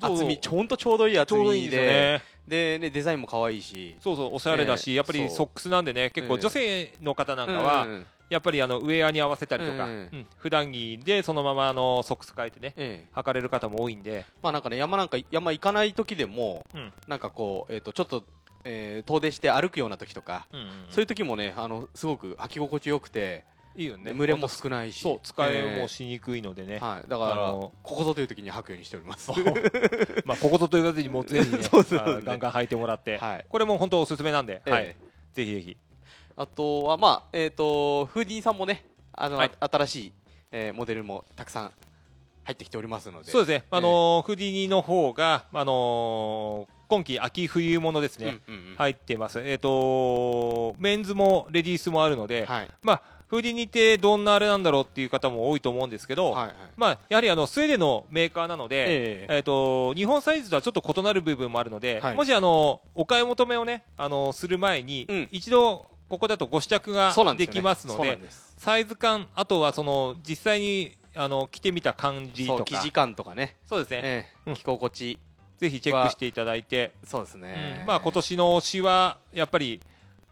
A: 厚みちょんとちょうどいい厚みで
B: でね。
A: デザインも可愛いし。
B: そうそう、おしゃれだし、
A: ええ
B: やっぱりソックスなんでね、結構
A: ええ
B: 女性の方なんかは、
A: うんうんうん。
B: やっぱりあのウェアに合わせたりとか、
A: ええ
B: うん。普段着でそのままあのソックス変えてね、
A: ええ。
B: 履かれる方も多いんで、
A: まあなんかね山なんか山行かない時でも、
B: うん。
A: なんかこうえっ、とちょっと、えー遠出して歩くような時とか、
B: うんうん。
A: そういう時もねあのすごく履き心地よくて、
B: いいよね。
A: 蒸れも少ないし。
B: そう、使いも
A: え
B: しにくいのでね。
A: えはい、だから
B: あの
A: ここぞという時に履くようにしております。
B: まあ、こことという方にもぜひね、
A: そうそう
B: あのガンガン履いてもらって、
A: はい。
B: これも本当おすすめなんで、
A: ええ。
B: はい、ぜひぜひ。
A: あとはまあえっ、とフーディーさんもねあの、
B: はい。
A: 新しい、えーモデルもたくさん入ってきておりますので。
B: そうですね、あのーフディニの方が、あのー今季秋冬物ですね、
A: うんうんうん。
B: 入ってます。えっ、とメンズもレディースもあるので、
A: はい。
B: まあ、フディニってどんなあれなんだろうっていう方も多いと思うんですけど、
A: はいはい。
B: まあ、やはりあのスウェーデンのメーカーなので、
A: ええ。
B: えー、と日本サイズとはちょっと異なる部分もあるので、
A: はい。
B: もしあのお買い求めをねあのする前に、
A: うん。
B: 一度ここだとご試着ができますので
A: そうなんです。
B: サイズ感あとはその実際にあの着てみた感じとか。
A: 生地感とかね、
B: そうですね、
A: ええ。
B: うん。
A: 着心地
B: ぜひチェックしていただいて、
A: そうですね、
B: うん。まあ今年の推しはやっぱり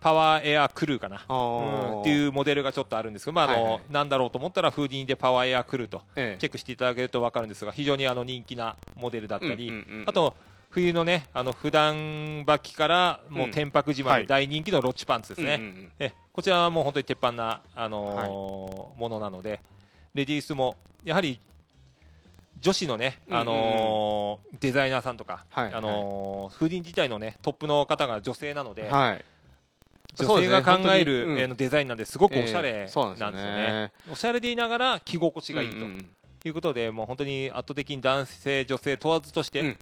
B: パワーエアクルーかな、
A: あー。
B: うんっていうモデルがちょっとあるんですけど、まああの
A: はいはい。
B: なんだろうと思ったらフーディニでパワーエアクルーと
A: ええ。
B: チェックしていただけると分かるんですが非常にあの人気なモデルだったり、
A: うんうんうんうん。
B: あと冬のねあの普段履きからもう天白自慢で大人気のロッチパンツですね、
A: うんうんうん。
B: えこちらはもう本当に鉄板な、あのーものなのでレディースもやはり女子のね、
A: うんうんうん。
B: あのーデザイナーさんとか、
A: はい。
B: あのーフーディン自体のねトップの方が女性なので、
A: はい
B: 女性が考える、
A: ね
B: のデザインなんですごくおしゃれ
A: なんですよね。
B: ね。おしゃれでいながら着心地がいいと。いうことで、もう本当に圧倒的に男性、女性問わずとして、
A: うん。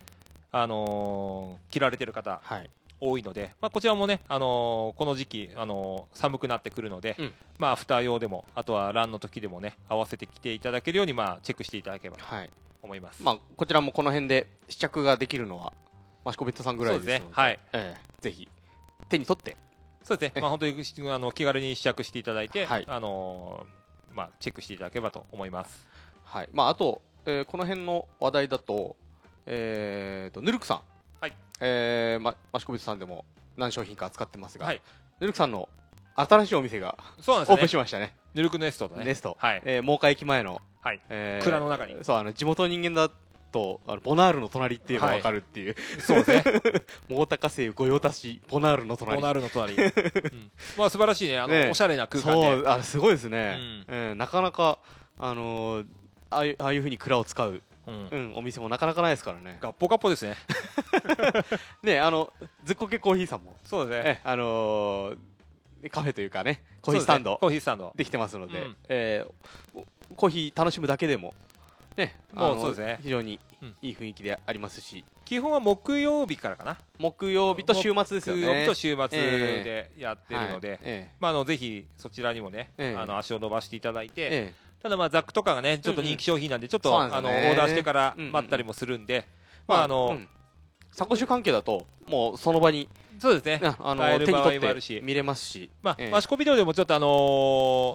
B: あのー着られてる方、
A: はい。
B: 多いので、まあ、こちらもね、あのーこの時期、あのー寒くなってくるので、
A: うん。
B: まあ、アフター用でも、あとはランの時でもね、合わせてきていただけるように、まあ、チェックしていただければと
A: はい。
B: 思います。
A: まあ、こちらもこの辺で試着ができるのは、マシコベットさんぐらいですの
B: ですね。はい。
A: ええ。ぜひ、手に取って、
B: そうですね、まあ、本当にあの気軽に試着していただいて、
A: はい
B: あのーまあ、チェックしていただければと思います。
A: はい。まあ、あと、えーこの辺の話題だと、えーと、ヌルクさん。
B: はい。
A: えーま、マシコベットさんでも何商品か扱ってますが、
B: はい
A: ヌルクさんの新しいお店が
B: そうなん
A: オープン
B: ですね。
A: しましたね。
B: ヌルクネストとね。
A: ネスト。
B: はい。
A: えー、真岡駅前の、
B: はい。
A: えー
B: 蔵の中に
A: そう、あの、地元の人間だと、あのボナールの隣っていうのがわかるっていう、
B: そうですね。
A: 真岡高生御用達、ボナールの隣。
B: ボナールの隣。うんまあ、素晴らしいね。あの、
A: ね
B: おしゃれな空間で。
A: そう、あすごいですね。うんなかなか、あのーああいうああいうふうに蔵を使う、
B: うん
A: うん、お店もなかなかないですからね。
B: ガッポガッポですね。
A: ね、あの、ずっこけコーヒーさんも、
B: そうですね。
A: え、あのーカフェというかね、コーヒースタンド
B: ねコーヒースタンド。
A: できてますので、
B: うん
A: えーおコーヒー楽しむだけでも、ね、
B: もうそうですね。
A: 非常に
B: うん。
A: いい雰囲気でありますし、
B: 基本は木曜日からかな。
A: 木曜日と週末ですよね。
B: 木曜日と週末でやってるので、まあ、あのぜひそちらにもね、
A: ええ。
B: あの足を伸ばしていただいて、
A: ええ。
B: ただまあザックとかがね、ちょっと人気商品なんで、ちょっと、あのオーダーしてから待ったりもするんで、まああの、
A: うん。サコッシュ関係だと、もうその場に、
B: そうですね、
A: ねあの手に取っ
B: もあるし。て
A: 見れますし、
B: まあ、
A: ええ。
B: マシコビデオでもちょっとあの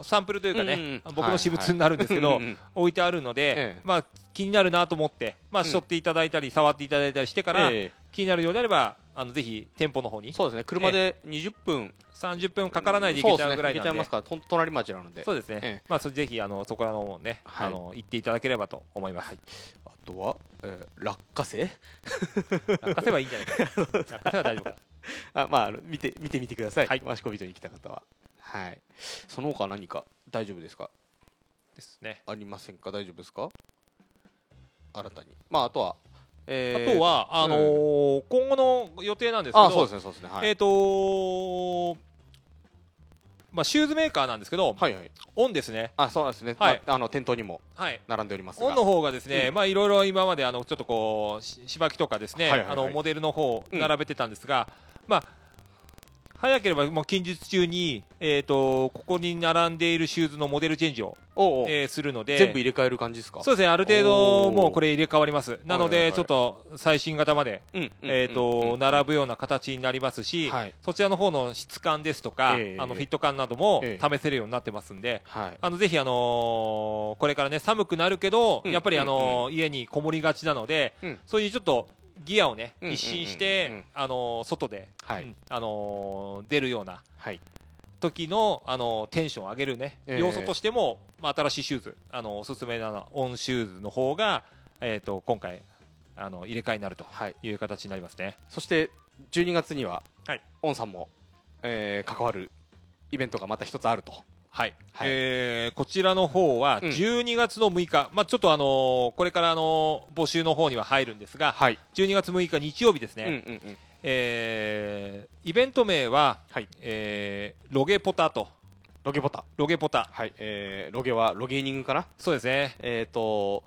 B: ーサンプルというかね、
A: うんうん。うん
B: 僕の私物になるんですけど、
A: うんうん
B: 置いてあるので、
A: ええ。
B: まあ気になるなと思って、まあ、
A: うん。
B: しょっていただいたり、触っていただいたりしてから、
A: え。
B: 気になるようであれば、あのぜひ店舗の方に
A: えそうですね、車で20分、
B: 30分かからないで行けちゃうぐらいなんで、
A: ね行けちゃいますか隣町なので。
B: そうですね、
A: ええ
B: まあ、そぜひあのそこらの方ね、
A: はい
B: あの行っていただければと思います。
A: あとは、えー落花生？
B: 落花生はいいんじゃないかな。落花生は大丈夫かな。
A: あ、まあ見て、見てみてください。
B: はい
A: マシコビトに来た方は。はい。その他何か大丈夫ですか？
B: ですね。
A: ありませんか？大丈夫ですか？新たに。まあ、あとは、え
B: あと、は、あのー今後の予定なんですけど、
A: あ、そうですね、そうですね。はい。
B: えっ、とまあ、シューズメーカーなんですけど、
A: はいはい。
B: オンですね。
A: あ、そうですね。
B: はい
A: まああの、店頭にも
B: はい。
A: 並んでおりますが。
B: オンの方がですね、
A: うん
B: まあいろいろ今まであのちょっとこうししばきとかですね、
A: はいはいはい
B: あのモデルの方
A: うん
B: 並べてたんですが、まあ早ければもう近日中にえっ、とここに並んでいるシューズのモデルチェンジを、
A: おうおう。
B: えーするので、
A: 全部入れ替える感じですか？
B: そうですねある程度もうこれ入れ替わります。なの
A: はいはいはい。
B: でちょっと最新型まで
A: うん。うん
B: えっ、と、並ぶような形になりますし、
A: はい。
B: そちらの方の質感ですとか、
A: ええ。
B: あのフィット感なども
A: え
B: 試せるようになってますんで、
A: はい。
B: あのぜひ、あのーこれからね寒くなるけど、
A: うん
B: やっぱり、あのー家にこもりがちなので、
A: うん。
B: そういうちょっとギアをね、
A: うん
B: 一新して、
A: うん
B: あのー外で、あのー出るような
A: はい。
B: 時の、あのーテンションを上げるね、
A: ええ
B: 要素としても、まあ、新しいシューズ、あのーおすすめなオンシューズの方が、えっ、と今回あの入れ替えになると
A: はい。
B: いう形になりますね。
A: そして、12月には、
B: はい
A: オンさんも、えー関わるイベントがまた一つあると。
B: はい、
A: はい。
B: えーこちらの方は
A: うん。
B: 12月の6日、まあ、ちょっとあのーこれからあのー募集の方には入るんですが、
A: はい。
B: 12月6日日曜日ですね、
A: うんうんうん。
B: えーイベント名は、
A: はい。
B: えーロゲポタと、
A: ロゲボタ。
B: ロゲポタ、
A: はい。えーロゲはロゲーニングかな？
B: そうですね、
A: えっ、と、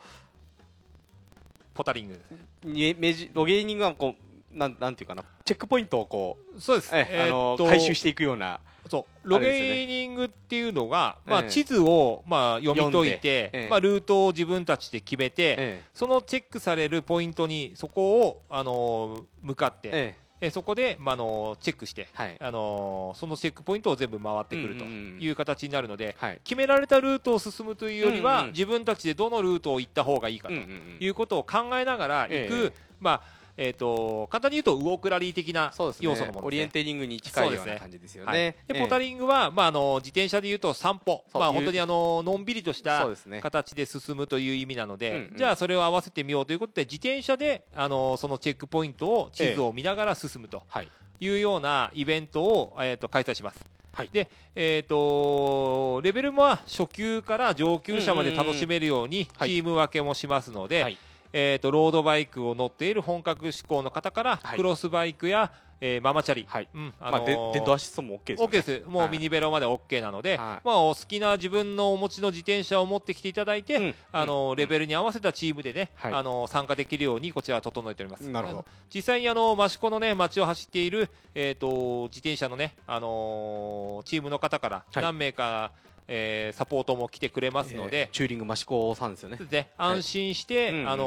B: ポタリング、
A: にメジロゲーニングはこう、なん、なんていうかな、チェックポイントをこう、
B: そうです、
A: えあの
B: ー
A: 回収していくような、
B: そうロゲーニングっていうのが、まあ、
A: ええ
B: 地図を、まあ、読み解いて、まあ、ルートを自分たちで決めて、
A: え
B: そのチェックされるポイントにそこを、あのー向かって、
A: ええ。
B: えそこで、まあ、あのチェックして、
A: はい。
B: あのそのチェックポイントを全部回ってくるという形になるので、
A: はい。
B: 決められたルートを進むというよりは、
A: うんうん。
B: 自分たちでどのルートを行った方がいいかということを考えながら行く、
A: ええ。
B: まあえー、と簡単に言うとウォークラリー的な
A: そうですね。
B: 要素のもの
A: オリエン。テリングに近いよう
B: そうですね
A: な感じですよ
B: はい
A: ね。
B: でポタリングは、まあ、あの自転車でいうと散歩、まあ、本当にあののんびりとした。形で進むという意味なので、
A: うんうん
B: じゃあそれを合わせてみようということで自転車であのそのチェックポイントを地図を見ながら進むと
A: はい。
B: いうようなイベントを、えー、と開催します。
A: はい
B: で、えー、とレベルも初級から上級者まで楽しめるようにチ
A: はい
B: ーム分けもしますので、
A: はい
B: えー、とロードバイクを乗っている本格志向の方から、
A: はい。
B: クロスバイクや、えーママチャリ、
A: はい。
B: うんあ
A: まあ、で
B: のー
A: 電動アシストも OK ですよ
B: OK
A: ね
B: です、もう
A: はい。
B: ミニベロまで OK なので、
A: はい。
B: まあ、お好きな自分のお持ちの自転車を持ってきていただいて、
A: うん
B: あのレベルに合わせたチームでね、
A: はい。
B: あの参加できるようにこちらは整えております。
A: なるほど。
B: 実際にあの益子のね街を走っているえっ、と自転車のねあのーチームの方から
A: はい。
B: 何名か、えーサポートも来てくれますの
A: えー
B: で。
A: チューリング益子さんですよね。
B: ね、
A: はい
B: 安心して、
A: うんうん。
B: あの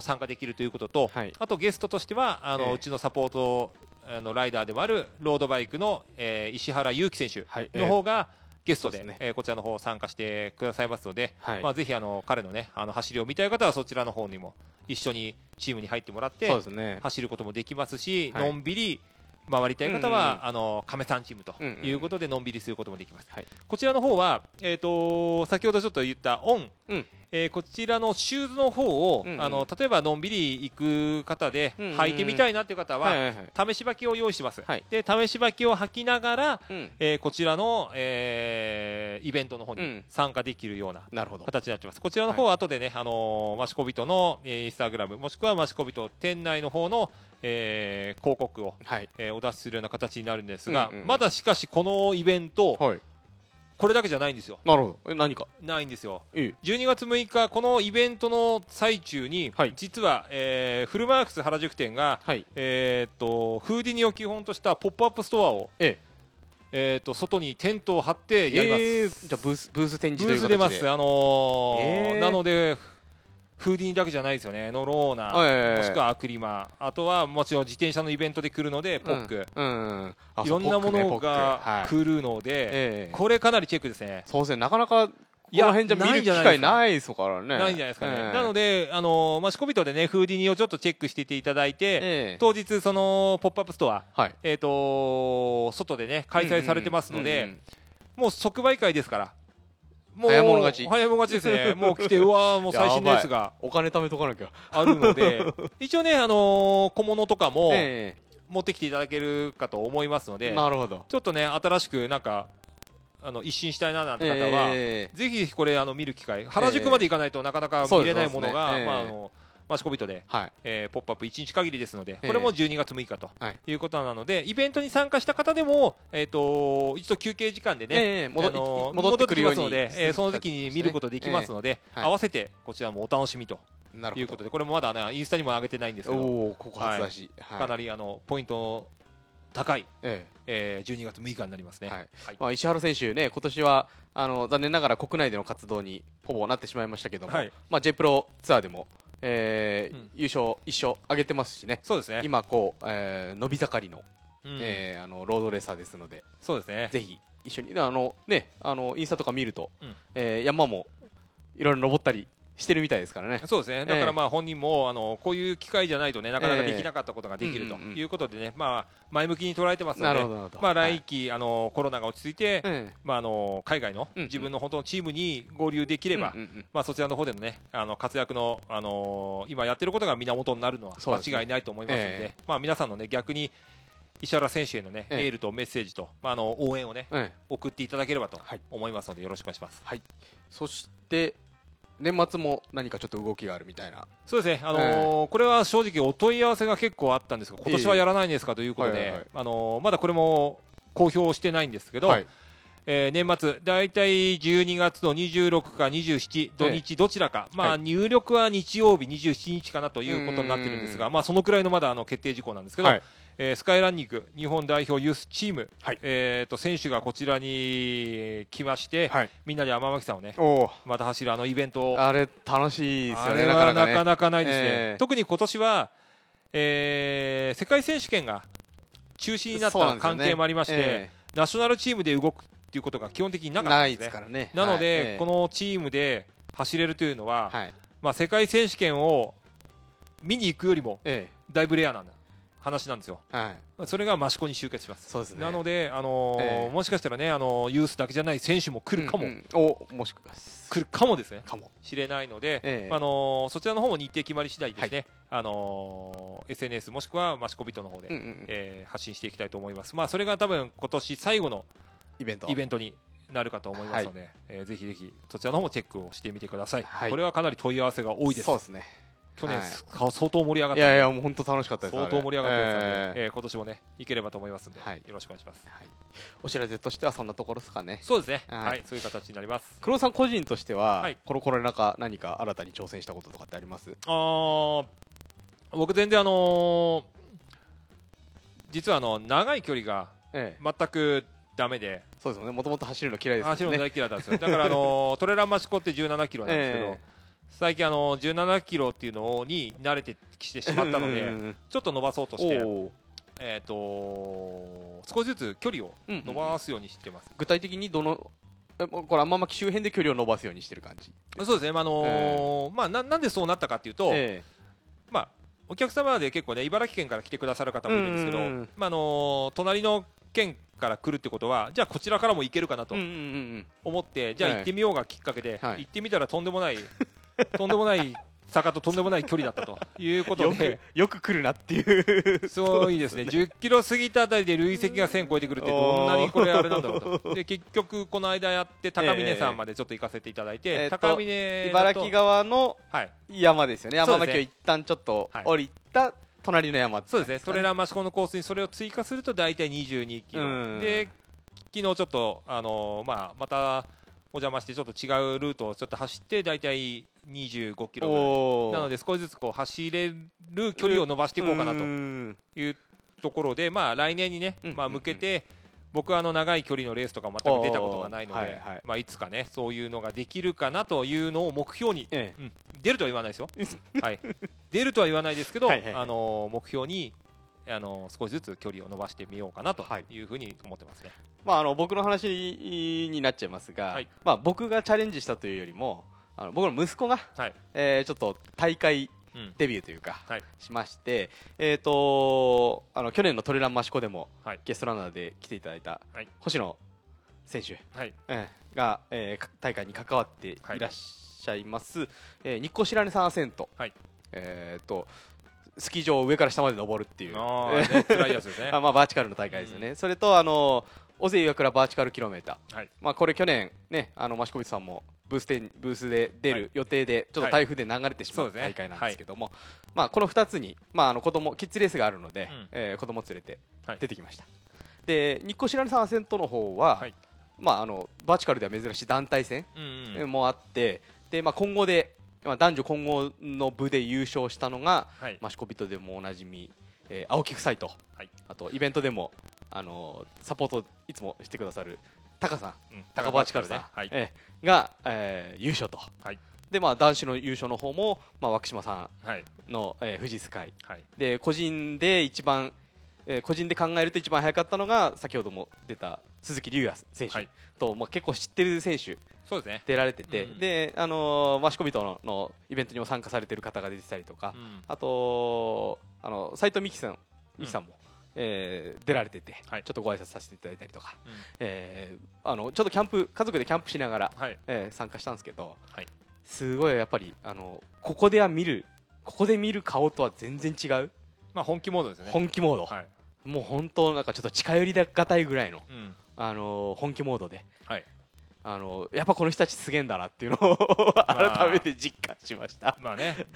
B: ー参加できるということと、
A: はい。
B: あとゲストとしてはあの、
A: ええ
B: うちのサポートあのライダーでもあるロードバイクの、えー石原裕樹選手
A: はい。
B: の方がゲストで,、
A: そうですね。
B: えーこちらの方参加してくださいますので、
A: はい。
B: まあ、ぜひあの彼の,、ね、あの走りを見たい方はそちらの方にも一緒にチームに入ってもらって
A: ね。
B: 走ることもできますし、
A: はい。
B: のんびり回りたい方
A: うん
B: は、
A: うん。
B: あの亀さんチームと
A: うんうん
B: いうことでのんびりすることもできます、
A: はい。
B: こちらの方は、えー、と先ほどちょっと言ったオン、
A: うん
B: えーこちらのシューズの方を、
A: うんうん。
B: あの例えばのんびり行く方で、
A: うんうん
B: 履いてみたいなっていう方は、
A: はいはいはい。
B: 試し履きを用意してます、
A: はい。
B: で試し履きを履きながら、
A: うん。
B: えーこちらの、えーイベントの方に
A: うん。
B: 参加できるような形になってます。こちらの方は後でね、あのーマシコビトの、えーインスタグラム、もしくはマシコビト店内の方の、えー広告を、
A: はい。
B: えーお出しするような形になるんですが、
A: うんうんうん。
B: まだしかしこのイベント、
A: はい
B: これだけじゃないんですよ。
A: なるほどえ何か？
B: ないんですよ。
A: いい
B: 12月6日、このイベントの最中に、
A: はい
B: 実は、えーフルマークス原宿店が、
A: はい
B: えーっと、フーディニを基本としたポップアップストアを、
A: え
B: えーっと、外にテントを張ってやります。
A: えーじゃあブースブース展示
B: ブース出ま。
A: という形です
B: あのー
A: えー
B: なので、フーディニだけじゃないですよね。ノローナ、
A: はい
B: もしくはアクリマ、あとはもちろん自転車のイベントで来るので、ポック、
A: うん。うんあ
B: いろんなものが
A: はい。
B: 来るので、
A: ええ。
B: これかなりチェックですね。
A: そうですね。なかなかこ
B: いや
A: の辺じゃ見る機会ないですからね。
B: ないんじゃないですか。ね。
A: ええ
B: なので、あのーまあ、シコビトでね、フーディニをちょっとチェックしていていただいて、
A: ええ。
B: 当日、その、ポップアップストア、
A: はい。
B: えっ、と外でね、開催されてますので、
A: うんうん。
B: もう即売会ですから。もう
A: 早い者勝ち。
B: 早い者勝ちですね。もう来て、うわー もう最新のやつが
A: お金貯めとかなきゃ。
B: あるので、一応ね、あのー小物とかも
A: え
B: 持ってきていただけるかと思いますの
A: え
B: で、
A: なるほど。
B: ちょっとね、新しくなんか、あの、一新したいななんて方は、
A: ええ。
B: ぜひこれ、あの、見る機会、原宿まで行かないとなかなか見れないものが、
A: ね。ええ。
B: まあ、あの、マシコビトで、
A: はい。
B: えーポップアップ1日限りですので、
A: え
B: これも12月6日と
A: はい。
B: いうことなので、イベントに参加した方でも、えっ、と、一度休憩時間でね、
A: ええ戻
B: あの
A: い戻ってくるよう
B: ますので、えーその時に見ることできますので、
A: はい
B: 合わせてこちらもお楽しみということで、これもまだね、インスタにも上げてないんですけど、
A: ここ初だし。
B: かなりあのポイント高い、
A: え
B: え。ー12月6日になりますね。
A: はい。
B: はい。
A: まあ、石原選手ね、今年はあの残念ながら国内での活動にほぼなってしまいましたけども、
B: はい。
A: まあ、J プロツアーでも、えー
B: うん
A: 優勝一勝上げてますしね、
B: そうですね。
A: 今こう、えー伸び盛りの,、
B: うん
A: えーあのロードレーサーですので、
B: そうですね。
A: ぜひ一緒にであの、ね、あのインスタとか見ると、
B: うん
A: えー山もいろいろ登ったりしてるみたいですからね。
B: そうですね。だからまあ本人も、あのこういう機会じゃないとねなかなかできなかったことができるということでね、まあ前向きに捉えてますので。まあ
A: はい。
B: 来期あのコロナが落ち着いて、
A: え
B: まああの海外の自分の本当のチームに合流でき
A: え
B: ればまあそちらの方でのねあの活躍のあの今やってることが源になるのは間違いないと思いますの
A: え
B: で、まあ皆さんのね逆に石原選手へのね、
A: ええ。
B: エールとメッセージと、まあ、あの応援をね
A: ええ。
B: 送っていただければと
A: はい。
B: 思いますのでよろしくお願いします。
A: そして年末も何かちょっと動きがあるみたいな。
B: そうですね、あのーこれは正直お問い合わせが結構あったんですが今年は
A: ええ
B: やらないんですかということで、まだこれも公表してないんですけど、
A: はい
B: えー年末、大体12月の26か27、土日どちらか、まあ、
A: はい。
B: 入力は日曜日27日かなということになってるんですが、まあ、そのくらいのまだあの決定事項なんですけど、
A: はい。
B: えースカイランニング日本代表ユースチーム、
A: はい。
B: えーと選手がこちらに来まして、
A: はい、
B: みんなで天巻さんをね、また走るあのイベントを。
A: あれ楽しいですよね
B: あれはな
A: ね。
B: かなかないですね、
A: ええ。
B: 特に今年は、えー世界選手権が中止になった関係もありまして、
A: え。
B: ナショナルチームで動くっていうことが基本的に
A: え
B: なかった
A: なんい
B: で
A: すすからね。
B: なので、
A: はい。ええ。
B: このチームで走れるというのは、
A: はい。
B: まあ、世界選手権を見に行くよりも
A: え
B: だいぶレアな話なんですよ。
A: えはい。
B: それが益子に集結します。
A: そうですね。
B: なので、あのー
A: ええ。
B: もしかしたらね、あのーユースだけじゃない選手も来るかも、
A: うんうん。おもしくは
B: 来るかもですね。
A: かも。
B: しれないので、
A: ええ。
B: あのーそちらの方も日程決まり次第ですね、あのー SNS もしくはマシコビトの方で、
A: うんうんうん。
B: えー発信していきたいと思います。まあ、それが多分今年最後の
A: イベント。
B: イベントになるかと思いますので、えーぜひぜひそちらの方もチェックをしてみてください。
A: はい。
B: これはかなり問い合わせが多いです。
A: そうですね。
B: 去年、
A: はい
B: か相当盛り上がった。
A: いやいやもう本当楽しかったです。
B: 相当盛り上がってますので、
A: ええ
B: えー今年もね行ければと思いますんで、
A: はい。
B: よろしくお願いします。
A: はい、お知らせとしてはそんなところですかね。
B: そうですね。
A: はい。
B: はい、そういう形になります。
A: 黒尾さん個人としては、
B: はい。
A: このコロナ禍何か新たに挑戦したこととかってあります？
B: あー僕全然あのー実はあの長い距離が
A: ええ。
B: 全くダメで。
A: そうですよね。もともと走るの嫌いです
B: 走るの大嫌いだったんですよ。だからあのー トレランマシコって17キロなんですけど、
A: え
B: 最近あのー17キロっていうのに慣れてきてしまったので、
A: うん
B: ちょっと伸ばそうとして、えっ、と少しずつ距離を
A: うん
B: 伸ばすようにしてます。
A: 具体的にどのこれあんま巻周辺で距離を伸ばすようにしてる感じ？
B: そうですね、まああのーまあ、ななんでそうなったかっていうと、
A: え
B: まあ、お客様で結構ね茨城県から来てくださる方もいるんですけど、まああのー隣の県から来るってことはじゃあこちらからも行けるかなと
A: えうんうんうん。
B: 思って、じゃあ
A: はい。
B: 行ってみようがきっかけで、
A: はい。
B: 行ってみたらとんでもない とんでもない坂ととんでもない距離だったということ
A: よ
B: で
A: くよく来るなっていう。
B: すごいですね。10キロ過ぎたあたりで累積が1000超えてくるってどんなにこれあれなんだろうと。で結局この間やって高峰山までちょっと行かせていただいて、
A: えーと
B: 高峰
A: 茨城側の
B: はい。
A: 山ですよね。
B: そうですね。
A: 山の木を一旦ちょっと
B: はい。
A: 降りた隣の山
B: そうですね、トレーラーマシコのコースにそれを追加すると大体22キロ、
A: うん。
B: で昨日ちょっと、あのーまあ、またお邪魔して、ちょっと違うルートをちょっと走って、大体25キロぐらい。
A: おー。
B: なので、少しずつこう走れる距離を伸ばしていこうかなと
A: ん。
B: いうところで、まあ、来年にね、
A: うん。
B: まあ、向けて、僕はあの長い距離のレースとか全く出たことがないので、
A: はいはい。
B: まあ、いつかね、そういうのができるかなというのを目標に、
A: ええ。
B: うん。出るとは言わないですよ、はい、出るとは言わないですけど、
A: はいはい
B: あの目標に、あの少しずつ距離を伸ばしてみようかなと
A: はい。
B: いうふうに思ってますね。
A: まあ、あの僕の話になっちゃいますが、
B: はい。
A: まあ、僕がチャレンジしたというよりもあの僕の息子が、
B: はい。
A: えーちょっと大会
B: うん
A: デビューというか、
B: はい。
A: しまして、えー、とあの去年のトレランマシコでも、
B: はい。
A: ゲストランナーで来ていただいた
B: はい。
A: 星野選手、
B: はい。
A: えーが、えーか大会に関わってい
B: はい
A: らっしゃいます、えー日光白根山アセント、
B: はい。
A: えー、とスキー場を上から下まで登るっていう。
B: あーね辛いやつですね。
A: あまあ、バーチカルの大会ですよね、それとあの尾瀬岩倉バーチカルキロメーター、
B: はい。
A: まあ、これ去年ねあの益子口さんもブースでブースで出
B: はい。
A: る予定でちょっと台風で流れてしま
B: そう
A: 大会なんですけども、まあ、この2つに、まあ、あの子供キッズレースがあるので、
B: うん。
A: えー子供連れて
B: はい。
A: 出てきました、で日光白根山アセントの方は、
B: はい。
A: まあ、あのバーチカルでは珍しい団体戦もあって、でまあ、今後で、まあ、男女混合の部で優勝したのが
B: はい。
A: マシコビトでもおなじみ、えー青木夫妻と、
B: はい。
A: あとイベントでも、あのーサポートいつもしてくださるタカさ。ん
B: うん
A: 高バーチカルさ。ん、えーが、えー優勝と、
B: はい。
A: でまあ、男子の優勝の方も、まあ、脇島さ
B: はい。
A: んの、えー富士スカイ。
B: はい。
A: で個人で一番、えー個人で考えると一番早かったのが先ほども出た鈴木龍也選手
B: はい。
A: と、まあ、結構知ってる選手
B: そうですね。
A: 出られてて、
B: うん。
A: であのー、マシコビトののイベントにも参加されてる方が出てたりとか、
B: うん。
A: あとあの斉藤美希さん美希さんも、えー出られてて、
B: はい
A: ちょっとご挨拶させていただいたりとか、
B: うん
A: えーあのちょっとキャンプ家族でキャンプしながら、
B: はい
A: えー参加したんですけど、
B: はい
A: すごいやっぱりあのここでは見るここで見る顔とは全然違う、
B: まあ本気モードですね。
A: 本気モード、
B: はい。
A: もう本当なんかちょっと近寄りがたいぐらいの、
B: うん
A: あの本気モードで。
B: はい。
A: あのやっぱこの人たちすげえんだなっていうのを 改めて実感しました。
B: まあね、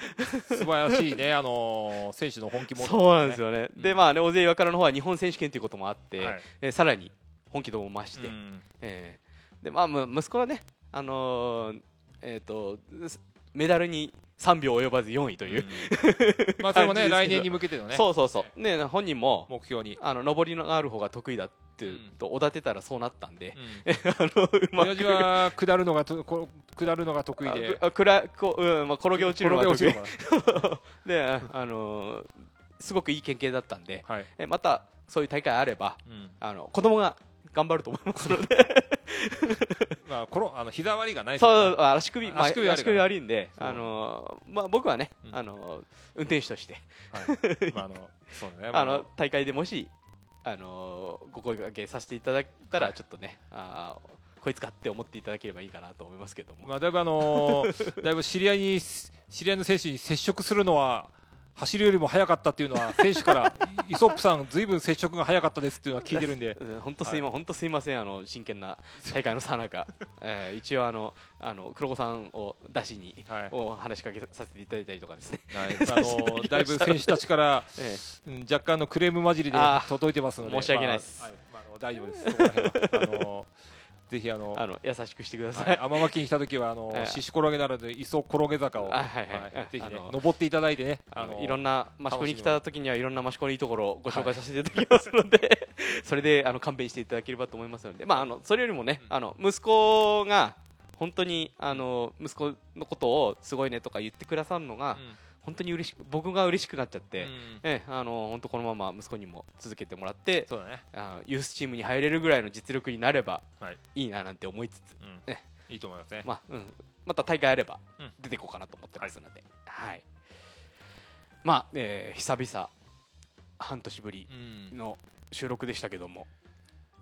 B: 素晴らしいね、あのー選手の本気モード、
A: そうなんですよね。
B: うん。
A: で、まあね、大勢岩からの方は日本選手権ということもあって、
B: はい。
A: えーさらに本気度も増して、
B: うん。
A: えー。で、まあ、む息子はね、あのーえっ、と、すメダルに3秒及ばず4位という、
B: うん。まあそれもね、来年に向けてのね、
A: そうそうそう。ね、本人も、
B: 目標に。
A: あの、上りのある方が得意だって、
B: うん
A: と、おだてたらそうなったんで、
B: うん。
A: あの、
B: 親父は下るのがとこ下るのが得意で、
A: あくらこう、うんまあ、転げ落ちるのが得意。で、ああのーすごくいい県警だったんで、
B: はい。
A: えまたそういう大会あれば、
B: うん。
A: あの子供が頑張ると思いますので、
B: まあこのあの膝割りがない
A: そう足首、まあ
B: 足首
A: 足首悪いんで、あのーまあ僕はね、
B: うん。
A: あのー運転手として、
B: はい。まああのそうね、ま
A: あの大会でもし、あのーご声掛けさせていただいたら
B: はい。
A: ちょっとね、あーこいつかって思っていただければいいかなと思いますけども。
B: まあだいぶあのーだいぶ知り合いに知り合いの選手に接触するのは走るよりも速かったっていうのは選手から イソップさんずいぶん接触が速かったですっていうのは聞いてるんで。
A: 本当すいま、本当すいませんあの真剣な大会のさなか、えー、一応あのあの黒子さんを出しに、はい、お話しかけさせていただいたりとかですね、
B: はい、あの だいぶ選手たちから、ええ、若干のクレーム混じりで届いてますので。
A: 申し訳ないです、
B: まあはい。まあ、大丈夫です。あのぜひあの
A: あの優しくしてください。
B: 天巻に来た時はあの 獅子転げならで磯転げ坂をはいはい。ぜひね。登っていただいてね
A: あのいろんな益子に来た時にはいろんな益子のいいところをご紹介させていただきますので、それであの勘弁していただければと思いますので、まああのそれよりもねあの息子が本当にあの息子のことをすごいねとか言ってくださるのが。本当に嬉しく僕が嬉しくなっちゃって、うん、えあの本当このまま息子にも続けてもらって
B: そうだ、ね、
A: あユースチームに入れるぐらいの実力になれば、はい、いいななんて思いつつ、
B: うん、いいと思いますね、
A: まあうん、また大会あれば出ていこうかなと思ってますので、はい、はい、まあ、えー、久々半年ぶりの収録でしたけども、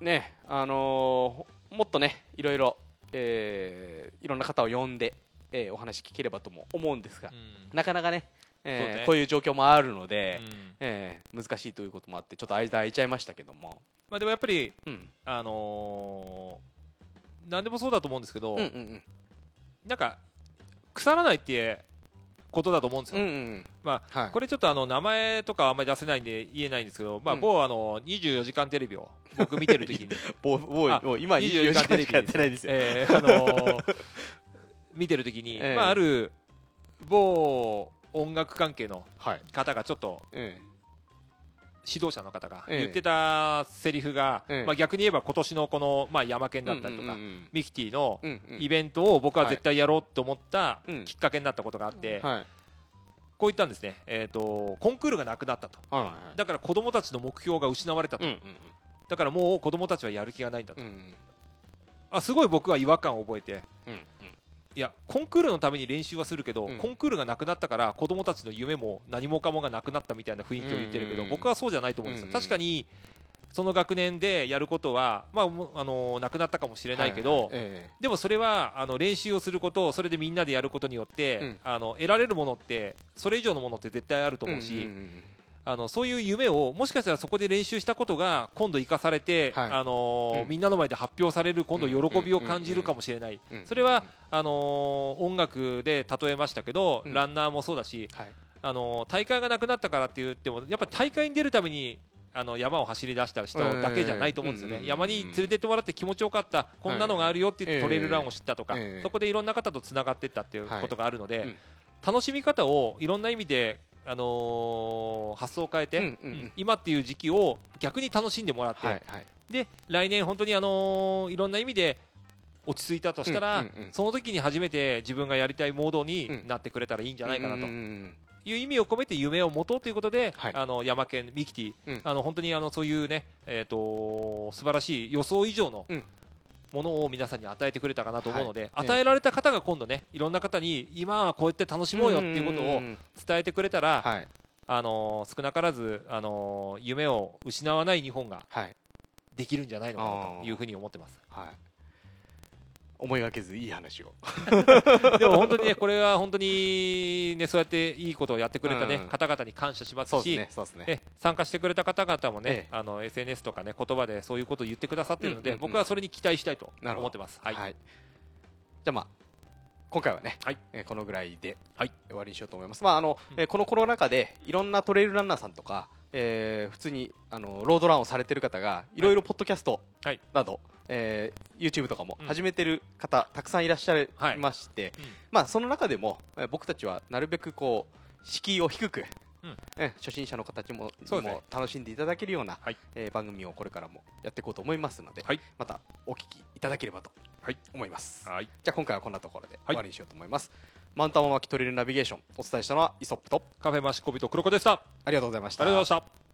A: ねあのー、もっとねいろいろ、えー、いろんな方を呼んでえー、お話聞ければとも思うんですが、うん、なかなかね,、えー、ね。こういう状況もあるので、うん、えー、難しいということもあってちょっと間空いちゃいましたけども、
B: まあ、でもやっぱり、うん、あのー、何でもそうだと思うんですけど、うんうんうん、なんか腐らないってことだと思うんですよ、うんうん、まあ、はい、これちょっとあの名前とかあんまり出せないんで言えないんですけど、まあ、某あの24時間テレビを僕見てるときに
A: 某某今24時間テレビやってないですよ、
B: えーあのー 見てる時に、えまあ、ある某音楽関係の方がちょっと、え指導者の方が言ってたセリフが、えまあ、逆に言えば今年のこの、まあ、ヤマケンだったりとか、うんうんうん、ミキティのイベントを僕は絶対やろうと思ったきっかけになったことがあって、はい、こう言ったんですね、えーと、コンクールがなくなったと、はいはい、だから子供たちの目標が失われたと、うんうん、だからもう子供たちはやる気がないんだと、うんうん、あすごい僕は違和感を覚えて、うんいやコンクールのために練習はするけど、うん、コンクールがなくなったから子供たちの夢も何もかもがなくなったみたいな雰囲気を言ってるけど、僕はそうじゃないと思うんですよ、確かにその学年でやることは、まあ、あのなくなったかもしれないけど、はいはいえでもそれはあの練習をすることそれでみんなでやることによって、うん、あの得られるものってそれ以上のものって絶対あると思うし、うんうんうんあのそういう夢をもしかしたらそこで練習したことが今度生かされて、はい、あのーうん、みんなの前で発表される今度喜びを感じるかもしれない、それはあのー、音楽で例えましたけど、うん、ランナーもそうだし、はい、あのー、大会がなくなったからって言ってもやっぱり大会に出るためにあの山を走り出した人だけじゃないと思うんですよね、山に連れてってもらって気持ちよかった、こんなのがあるよって言ってトレイルランを知ったとか、そこでいろんな方とつながっていったっていうことがあるので、楽しみ方をいろんな意味であのー、発想を変えて、うんうん、今っていう時期を逆に楽しんでもらって、はいはい、で来年、本当に、あのー、いろんな意味で落ち着いたとしたら、うんうんうん、その時に初めて自分がやりたいモードになってくれたらいいんじゃないかなと。いう意味を込めて夢を持とうということで、はい、あの山県ミキティ、うん、あの本当にあのそういうね、えっ、ー、と素晴らしい予想以上の、うんものを皆さんに与えてくれたかなと思うので、はい、与えられた方が今度ねいろんな方に今はこうやって楽しもうよっていうことを伝えてくれたら、はい、あのー、少なからず、あのー、夢を失わない日本ができるんじゃないのかなというふうに思ってます。はい
A: 思いがけずいい話を。
B: でも本当にねこれは本当にねそうやっていいことをやってくれたね、うん、方々に感謝しますし、ねね、参加してくれた方々もね、ええ、あの SNS とかね言葉でそういうことを言ってくださっているので、うんうんうん、僕はそれに期待したいと思ってます。はい、はい、じ
A: ゃあまあ今回はね、はい、えー、このぐらいで終わりにしようと思います。まああの、うん、えー、このコロナ禍でいろんなトレイルランナーさんとか、えー、普通にあのロードランをされてる方がいろいろポッドキャストなど、はいえー、YouTube とかも始めてる方、たくさんいらっしゃいまして、はい。うん、まあ、その中でも、えー、僕たちはなるべくこう敷居を低く、うん、え初心者の方にもね、も楽しんでいただけるような、はい、えー、番組をこれからもやっていこうと思いますので、はい、またお聞きいただければと思います、はい、じゃあ今回はこんなところで終わりにしようと思います、マウンタンママキトリルナビゲーション。お伝えしたのはイソップと。
B: カフェマシコビと黒子でした。
A: ありがとうございました。
B: ありがとうございました